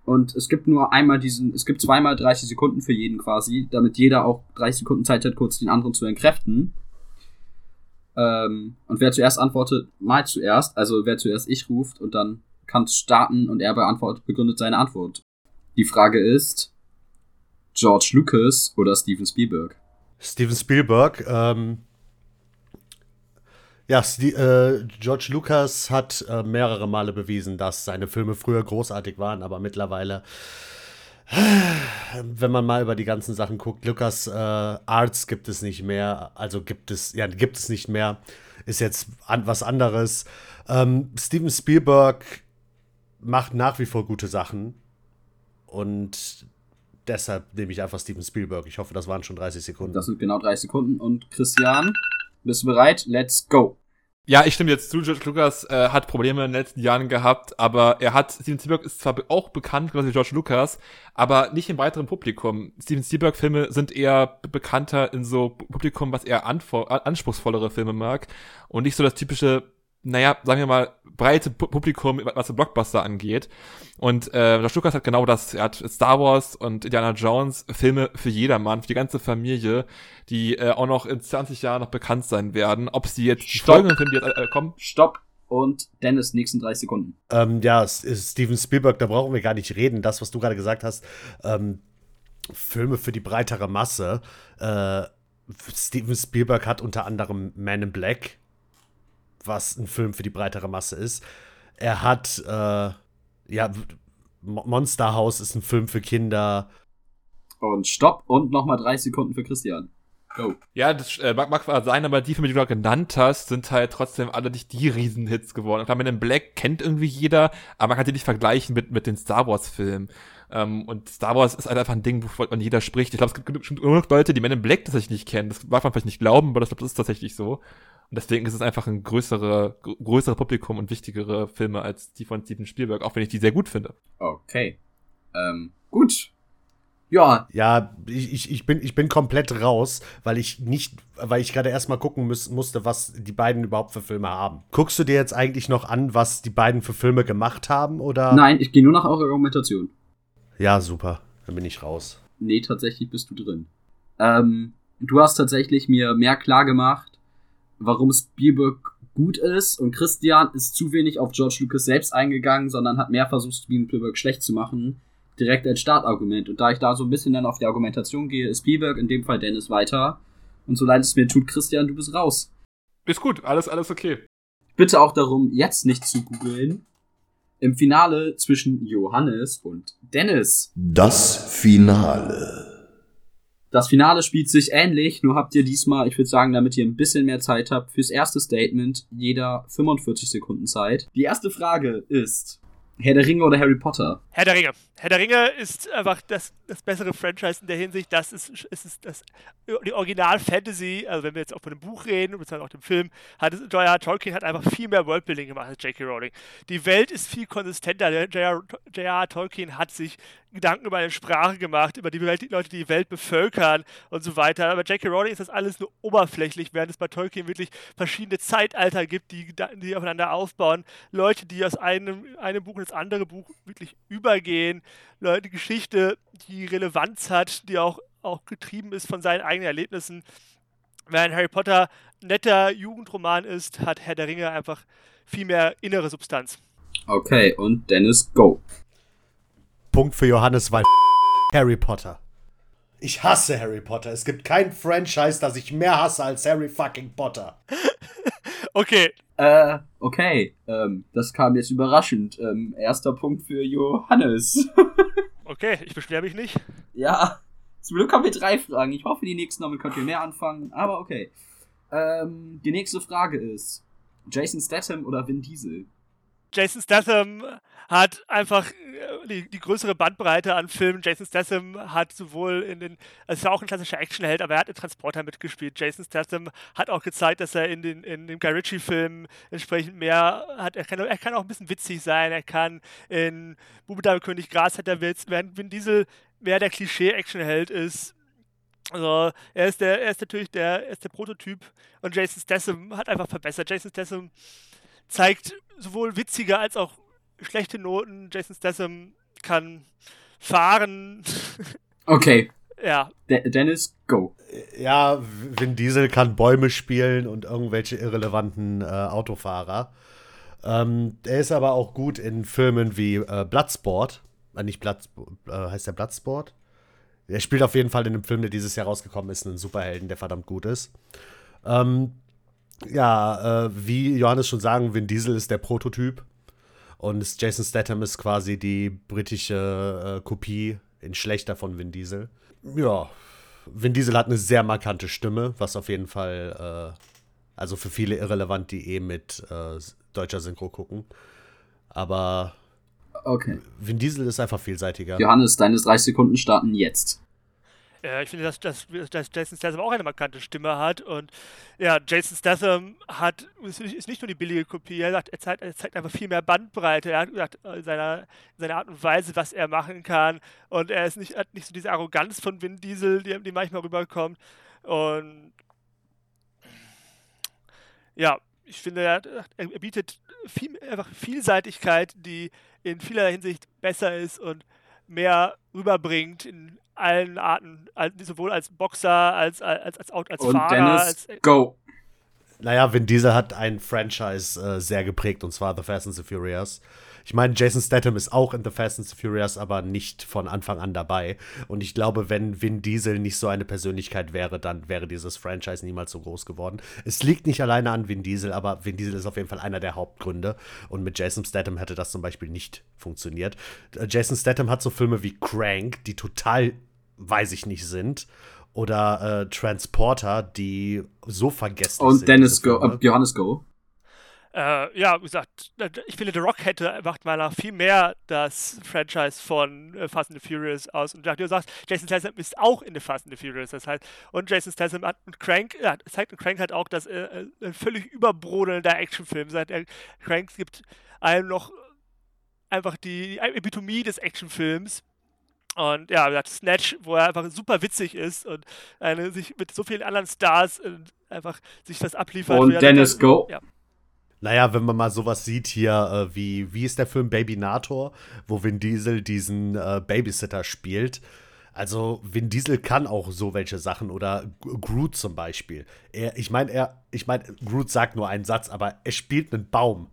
Und es gibt nur einmal diesen, es gibt zweimal 30 Sekunden für jeden quasi, damit jeder auch 30 Sekunden Zeit hat, kurz den anderen zu entkräften. Ähm, und wer zuerst antwortet, mal zuerst, also wer zuerst ich ruft und dann kann es starten und er beantwortet, begründet seine Antwort. Die Frage ist, George Lucas oder Steven Spielberg? Steven Spielberg, ähm, ja, Sti äh, George Lucas hat äh, mehrere Male bewiesen, dass seine Filme früher großartig waren, aber mittlerweile, wenn man mal über die ganzen Sachen guckt, Lucas äh, Arts gibt es nicht mehr, also gibt es, ja, gibt es nicht mehr, ist jetzt an, was anderes. Ähm, Steven Spielberg macht nach wie vor gute Sachen und deshalb nehme ich einfach Steven Spielberg. Ich hoffe, das waren schon 30 Sekunden. Das sind genau 30 Sekunden. Und Christian, bist du bereit? Let's go. Ja, ich stimme jetzt zu. George Lucas äh, hat Probleme in den letzten Jahren gehabt, aber er hat, Steven Spielberg ist zwar auch bekannt, genauso wie George Lucas, aber nicht im weiteren Publikum. Steven Spielberg-Filme sind eher be- bekannter in so Publikum, was eher anspruchsvollere Filme mag und nicht so das typische, naja, sagen wir mal, breite Pu- Publikum, was so Blockbuster angeht. Und äh, George Lucas hat genau das. Er hat Star Wars und Indiana Jones, Filme für jedermann, für die ganze Familie, die äh, auch noch in 20 Jahren noch bekannt sein werden. Ob sie jetzt die Stopp. folgenden Filme, die jetzt äh, kommen, Stopp. Und Dennis, nächsten 30 Sekunden. Ähm, ja, Steven Spielberg, da brauchen wir gar nicht reden. Das, was du gerade gesagt hast, ähm, Filme für die breitere Masse. Äh, Steven Spielberg hat unter anderem Man in Black was ein Film für die breitere Masse ist. Er hat, äh, ja, Monster House ist ein Film für Kinder. Und stopp und nochmal drei Sekunden für Christian. Go. Ja, das äh, mag, mag zwar sein, aber die Filme, die du gerade genannt hast, sind halt trotzdem alle nicht die Riesenhits geworden. Klar, mit dem Black kennt irgendwie jeder, aber man kann sie nicht vergleichen mit, mit den Star Wars-Filmen. Ähm, und Star Wars ist halt einfach ein Ding, wovon jeder spricht. Ich glaube, es gibt bestimmt genug Leute, die Men in Black tatsächlich nicht kennen. Das darf man vielleicht nicht glauben, aber das, das ist tatsächlich so. Und deswegen ist es einfach ein größere, größere Publikum und wichtigere Filme als die von Steven Spielberg, auch wenn ich die sehr gut finde. Okay. Ähm, gut. Ja. Ja, ich, ich, bin, ich bin komplett raus, weil ich nicht, weil ich gerade erstmal gucken muss, musste, was die beiden überhaupt für Filme haben. Guckst du dir jetzt eigentlich noch an, was die beiden für Filme gemacht haben, oder? Nein, ich gehe nur nach eurer Argumentation. Ja, super. Dann bin ich raus. Nee, tatsächlich bist du drin. Ähm, du hast tatsächlich mir mehr klar gemacht, warum Spielberg gut ist und Christian ist zu wenig auf George Lucas selbst eingegangen, sondern hat mehr versucht, Spielberg schlecht zu machen direkt als Startargument. Und da ich da so ein bisschen dann auf die Argumentation gehe, ist Spielberg, in dem Fall Dennis, weiter. Und so leid es mir tut, Christian, du bist raus. Ist gut, alles, alles okay. Bitte auch darum, jetzt nicht zu googeln. Im Finale zwischen Johannes und Dennis. Das Finale. Das Finale spielt sich ähnlich, nur habt ihr diesmal, ich würde sagen, damit ihr ein bisschen mehr Zeit habt, fürs erste Statement jeder 45 Sekunden Zeit. Die erste Frage ist, Herr der Ringe oder Harry Potter? Herr der Ringe. Herr der Ringe ist einfach das, das bessere Franchise in der Hinsicht. Das ist, ist, ist das, die Original-Fantasy, also wenn wir jetzt auch von dem Buch reden, beziehungsweise auch dem Film, hat J.R. Tolkien hat einfach viel mehr Worldbuilding gemacht als J.K. Rowling. Die Welt ist viel konsistenter. J.R. Tolkien hat sich Gedanken über eine Sprache gemacht, über die Welt, die Leute, die die Welt bevölkern und so weiter. Aber J.K. Rowling ist das alles nur oberflächlich, während es bei Tolkien wirklich verschiedene Zeitalter gibt, die, die aufeinander aufbauen. Leute, die aus einem, einem Buch ins andere Buch wirklich übergehen. Leute, Geschichte, die Relevanz hat, die auch, auch getrieben ist von seinen eigenen Erlebnissen. Während Harry Potter netter Jugendroman ist, hat Herr der Ringe einfach viel mehr innere Substanz. Okay, und Dennis, go. Punkt für Johannes, weil Harry Potter. Ich hasse Harry Potter. Es gibt kein Franchise, das ich mehr hasse als Harry fucking Potter. okay. Äh, okay. Ähm, das kam jetzt überraschend. Ähm, erster Punkt für Johannes. okay, ich beschwere mich nicht. Ja. Zum Glück haben wir drei Fragen. Ich hoffe, die nächsten damit könnt ihr mehr anfangen. Aber okay. Ähm, die nächste Frage ist: Jason Statham oder Vin Diesel? Jason Statham hat einfach äh, die, die, größere Bandbreite an Filmen. Jason Statham hat sowohl in den, es war auch ein klassischer Actionheld, aber er hat in Transporter mitgespielt. Jason Statham hat auch gezeigt, dass er in den, in den Guy Ritchie-Filmen entsprechend mehr hat. Er kann, er kann auch ein bisschen witzig sein. Er kann in Bube König Gras hat er Witz, während Vin Diesel mehr der Klischee-Actionheld ist. Also er ist der, er ist natürlich der, er ist der Prototyp und Jason Statham hat einfach verbessert. Jason Statham zeigt sowohl witzige als auch schlechte Noten. Jason Statham kann fahren. Okay. ja. De Dennis, go. Ja, Vin Diesel kann Bäume spielen und irgendwelche irrelevanten äh, Autofahrer. Ähm, er ist aber auch gut in Filmen wie äh, Bloodsport. Äh, nicht Blood, äh, heißt der Bloodsport? Er spielt auf jeden Fall in einem Film, der dieses Jahr rausgekommen ist, einen Superhelden, der verdammt gut ist. Ähm, ja, äh, wie Johannes schon sagen, Vin Diesel ist der Prototyp. Und Jason Statham ist quasi die britische äh, Kopie in schlechter von Vin Diesel. Ja, Vin Diesel hat eine sehr markante Stimme, was auf jeden Fall, äh, also für viele irrelevant, die eh mit äh, deutscher Synchro gucken. Aber okay. Vin Diesel ist einfach vielseitiger. Johannes, deine 30 Sekunden starten jetzt. Ja, ich finde, dass, dass, dass Jason Statham auch eine markante Stimme hat. Und ja, Jason Statham hat, ist nicht nur die billige Kopie, er, sagt, er, zeigt, er zeigt einfach viel mehr Bandbreite. Er hat gesagt, in seiner, Art und Weise, was er machen kann. Und er ist nicht, hat nicht so diese Arroganz von Vin Diesel, die, die manchmal rüberkommt. Und ja, ich finde, er, er bietet viel, einfach Vielseitigkeit, die in vieler Hinsicht besser ist und mehr rüberbringt in allen Arten, sowohl als Boxer, als, als, als, als, als und Fahrer. Dennis, als, go. Naja, Vin Diesel hat ein Franchise äh, sehr geprägt, und zwar The Fast and the Furious. Ich meine, Jason Statham ist auch in The Fast and the Furious, aber nicht von Anfang an dabei. Und ich glaube, wenn Vin Diesel nicht so eine Persönlichkeit wäre, dann wäre dieses Franchise niemals so groß geworden. Es liegt nicht alleine an Vin Diesel, aber Vin Diesel ist auf jeden Fall einer der Hauptgründe. Und mit Jason Statham hätte das zum Beispiel nicht funktioniert. Äh, Jason Statham hat so Filme wie Crank, die total, weiß ich nicht, sind oder äh, Transporter, die so vergessen sind. Und Dennis Go, äh, Johannes Go. Äh, ja, wie gesagt, äh, ich finde, The Rock hätte, macht mal nach viel mehr das Franchise von äh, Fast and the Furious aus. Und du sagst, Jason Statham ist auch in The Fast and the Furious. Das heißt, und Jason Statham hat und Crank, ja, zeigt in Crank halt auch, dass äh, ein völlig überbrodelnder Actionfilm seit Crank gibt einem noch einfach die Epitomie des Actionfilms. Und ja, wie gesagt, Snatch, wo er einfach super witzig ist und eine, sich mit so vielen anderen Stars einfach sich das abliefert. Und Dennis Go. Ja. Naja, wenn man mal sowas sieht hier, äh, wie, wie ist der Film Baby Nator, wo Vin Diesel diesen äh, Babysitter spielt. Also Vin Diesel kann auch so welche Sachen oder Groot zum Beispiel. Er, ich meine, er, ich meine, Groot sagt nur einen Satz, aber er spielt einen Baum.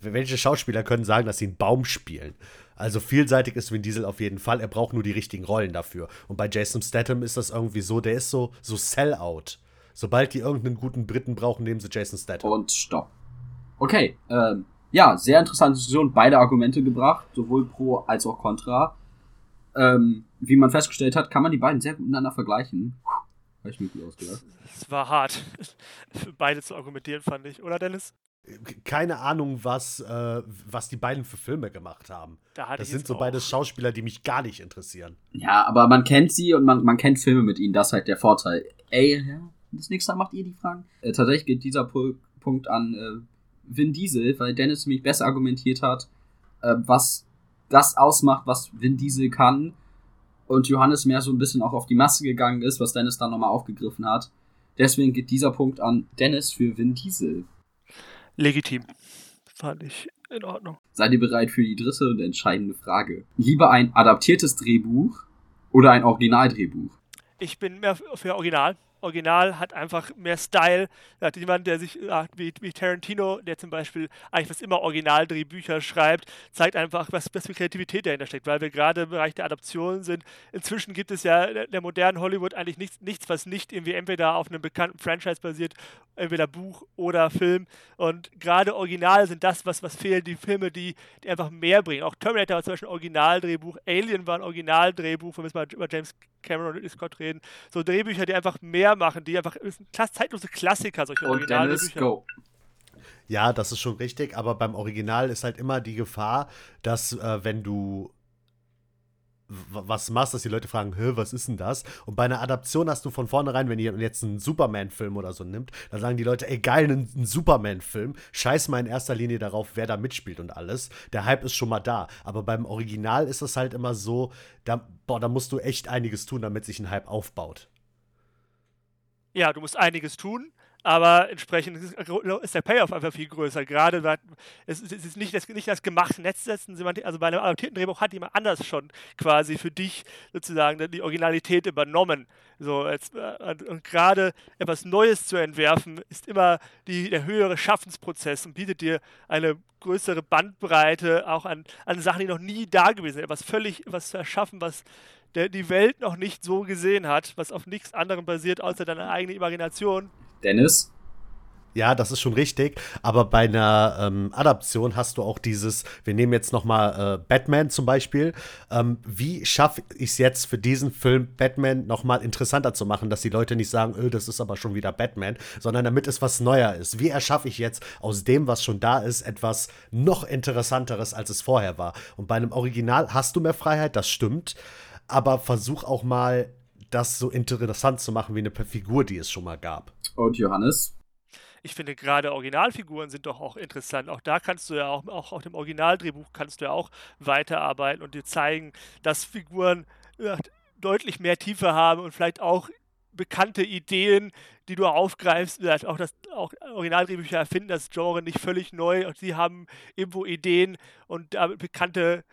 Welche Schauspieler können sagen, dass sie einen Baum spielen? Also vielseitig ist Vin Diesel auf jeden Fall. Er braucht nur die richtigen Rollen dafür. Und bei Jason Statham ist das irgendwie so, der ist so, so Sellout. Sobald die irgendeinen guten Briten brauchen, nehmen sie Jason Statham. Und stopp. Okay, ähm, ja, sehr interessante Diskussion, beide Argumente gebracht, sowohl pro als auch contra. Ähm, wie man festgestellt hat, kann man die beiden sehr gut miteinander vergleichen. Habe ich mir gut ausgedacht. Es war hart, für beide zu argumentieren, fand ich, oder Dennis? Keine Ahnung, was, äh, was die beiden für Filme gemacht haben. Da das sind so beides Schauspieler, die mich gar nicht interessieren. Ja, aber man kennt sie und man, man kennt Filme mit ihnen, das ist halt der Vorteil. Ey, ja, das nächste Mal macht ihr die Fragen. Äh, tatsächlich geht dieser Punkt an äh, Vin Diesel, weil Dennis mich besser argumentiert hat, äh, was das ausmacht, was Vin Diesel kann. Und Johannes mehr so ein bisschen auch auf die Masse gegangen ist, was Dennis dann nochmal aufgegriffen hat. Deswegen geht dieser Punkt an Dennis für Vin Diesel. Legitim. Fand ich in Ordnung. Seid ihr bereit für die dritte und entscheidende Frage? Lieber ein adaptiertes Drehbuch oder ein Originaldrehbuch? Ich bin mehr für Original. Original hat einfach mehr Style. Hat jemand, der sich ja, wie, wie, Tarantino, der zum Beispiel eigentlich fast immer Originaldrehbücher schreibt, zeigt einfach, was, was für Kreativität dahinter steckt, weil wir gerade im Bereich der Adaptionen sind. Inzwischen gibt es ja in der modernen Hollywood eigentlich nichts, nichts, was nicht irgendwie entweder auf einem bekannten Franchise basiert, entweder Buch oder Film. Und gerade Original sind das, was, was fehlen, die Filme, die, die einfach mehr bringen. Auch Terminator war zum Beispiel ein Originaldrehbuch, Alien war ein Originaldrehbuch, wenn wir jetzt mal über James Cameron und Ridley Scott reden. So Drehbücher, die einfach mehr machen, die einfach zeitlose Klassiker, solche und Dennis, go. Ja, das ist schon richtig, aber beim Original ist halt immer die Gefahr, dass äh, wenn du was machst, dass die Leute fragen, Hä, was ist denn das? Und bei einer Adaption hast du von vornherein, wenn ihr jetzt einen Superman-Film oder so nimmt, dann sagen die Leute, ey, geil, ein, ein Superman-Film, scheiß mal in erster Linie darauf, wer da mitspielt und alles. Der Hype ist schon mal da. Aber beim Original ist es halt immer so, da, boah, da musst du echt einiges tun, damit sich ein Hype aufbaut. Ja, du musst einiges tun aber entsprechend ist der Payoff einfach viel größer. Gerade es ist nicht das, nicht das gemachte Netzsetzen, also bei einem adaptierten Drehbuch hat jemand anders schon quasi für dich sozusagen die Originalität übernommen. So, jetzt, äh, und gerade etwas Neues zu entwerfen, ist immer die, der höhere Schaffensprozess und bietet dir eine größere Bandbreite auch an, an Sachen, die noch nie da gewesen sind. Etwas völlig, was zu erschaffen, was der die Welt noch nicht so gesehen hat, was auf nichts anderem basiert, außer deiner eigenen Imagination. Dennis? Ja, das ist schon richtig. Aber bei einer ähm, Adaption hast du auch dieses, wir nehmen jetzt noch mal äh, Batman zum Beispiel. Ähm, wie schaffe ich es jetzt für diesen Film Batman noch mal interessanter zu machen, dass die Leute nicht sagen, öh, das ist aber schon wieder Batman, sondern damit es was Neuer ist. Wie erschaffe ich jetzt aus dem, was schon da ist, etwas noch interessanteres, als es vorher war? Und bei einem Original hast du mehr Freiheit, das stimmt. Aber versuch auch mal das so interessant zu machen wie eine Figur, die es schon mal gab. Und Johannes? Ich finde gerade Originalfiguren sind doch auch interessant. Auch da kannst du ja auch, auch auf dem Originaldrehbuch kannst du ja auch weiterarbeiten und dir zeigen, dass Figuren ja, deutlich mehr Tiefe haben und vielleicht auch bekannte Ideen, die du aufgreifst, auch das auch Originaldrehbücher erfinden das Genre nicht völlig neu und sie haben irgendwo Ideen und damit bekannte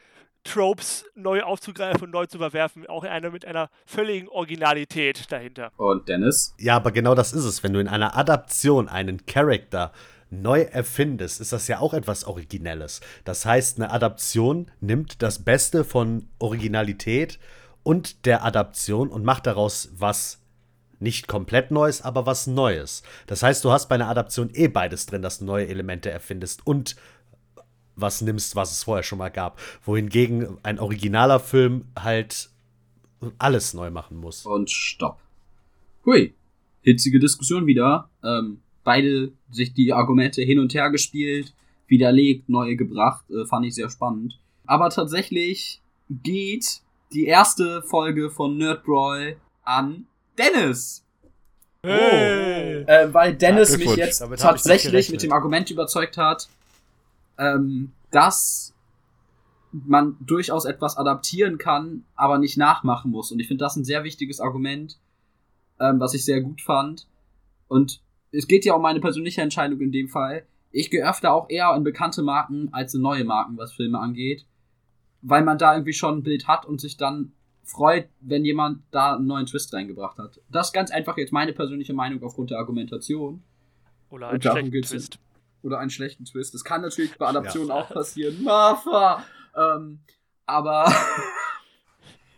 Tropes neu aufzugreifen und neu zu verwerfen. Auch eine mit einer völligen Originalität dahinter. Und Dennis? Ja, aber genau das ist es. Wenn du in einer Adaption einen Charakter neu erfindest, ist das ja auch etwas Originelles. Das heißt, eine Adaption nimmt das Beste von Originalität und der Adaption und macht daraus was nicht komplett Neues, aber was Neues. Das heißt, du hast bei einer Adaption eh beides drin, dass du neue Elemente erfindest und was nimmst, was es vorher schon mal gab. Wohingegen ein originaler Film halt alles neu machen muss. Und stopp. Hui. Hitzige Diskussion wieder. Ähm, beide sich die Argumente hin und her gespielt, widerlegt, neue gebracht. Äh, fand ich sehr spannend. Aber tatsächlich geht die erste Folge von Nerdbrawl an Dennis. Hey. Äh, weil Dennis Ja, mich jetzt tatsächlich mit dem Argument überzeugt hat, ähm, dass man durchaus etwas adaptieren kann, aber nicht nachmachen muss. Und ich finde das ein sehr wichtiges Argument, ähm, was ich sehr gut fand. Und es geht ja um meine persönliche Entscheidung in dem Fall. Ich gehe öfter auch eher in bekannte Marken als in neue Marken, was Filme angeht. Weil man da irgendwie schon ein Bild hat und sich dann freut, wenn jemand da einen neuen Twist reingebracht hat. Das ist ganz einfach jetzt meine persönliche Meinung aufgrund der Argumentation. Oder einen darum schlechten Twist. Oder einen schlechten Twist. Das kann natürlich bei Adaptionen auch passieren. Martha! Ähm, aber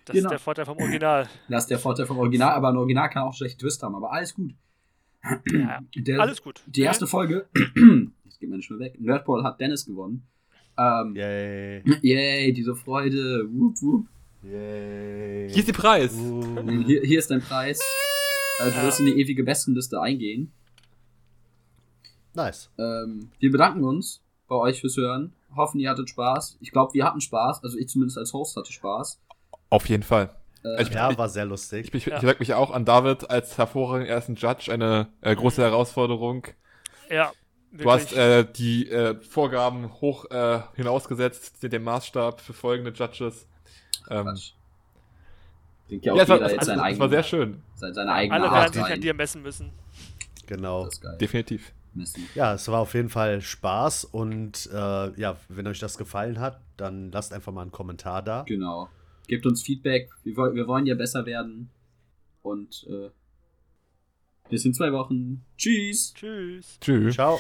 Das Genau. ist der Vorteil vom Original. das ist der Vorteil vom Original, aber ein Original kann auch einen schlechten Twist haben. Aber alles gut. Ja, Der, alles gut. Die erste Folge, jetzt geht man nicht mehr weg, Nerdball hat Dennis gewonnen. Ähm, Yay. Yay, diese Freude. Wup, wup. Yay. Hier ist der Preis. Uh. Hier, hier ist dein Preis. Äh, du Ja. wirst in die ewige Bestenliste eingehen. Nice. Ähm, wir bedanken uns bei euch fürs Hören. Hoffen, ihr hattet Spaß. Ich glaube, wir hatten Spaß. Also ich zumindest als Host hatte Spaß. Auf jeden Fall. Äh, Ich- Ja, war sehr lustig. Ich, ich, Ja. ich sag mich auch an David als hervorragenden ersten Judge eine äh, große Herausforderung. Ja, Du hast wirklich. äh, die äh, Vorgaben hoch äh, hinausgesetzt, den Maßstab für folgende Judges. Ähm. Denkt ja auch ja, war, jeder es, jetzt es, sein es eigenes. war sehr schön. Seine, seine eigene Alle werden sich an dir messen müssen. Genau. Das ist geil. Definitiv. Messen. Ja, es war auf jeden Fall Spaß und äh, ja, wenn euch das gefallen hat, dann lasst einfach mal einen Kommentar da. Genau. Gebt uns Feedback. Wir, wir wollen ja besser werden. Und äh, bis in zwei Wochen. Tschüss. Tschüss. Tschüss. Ciao.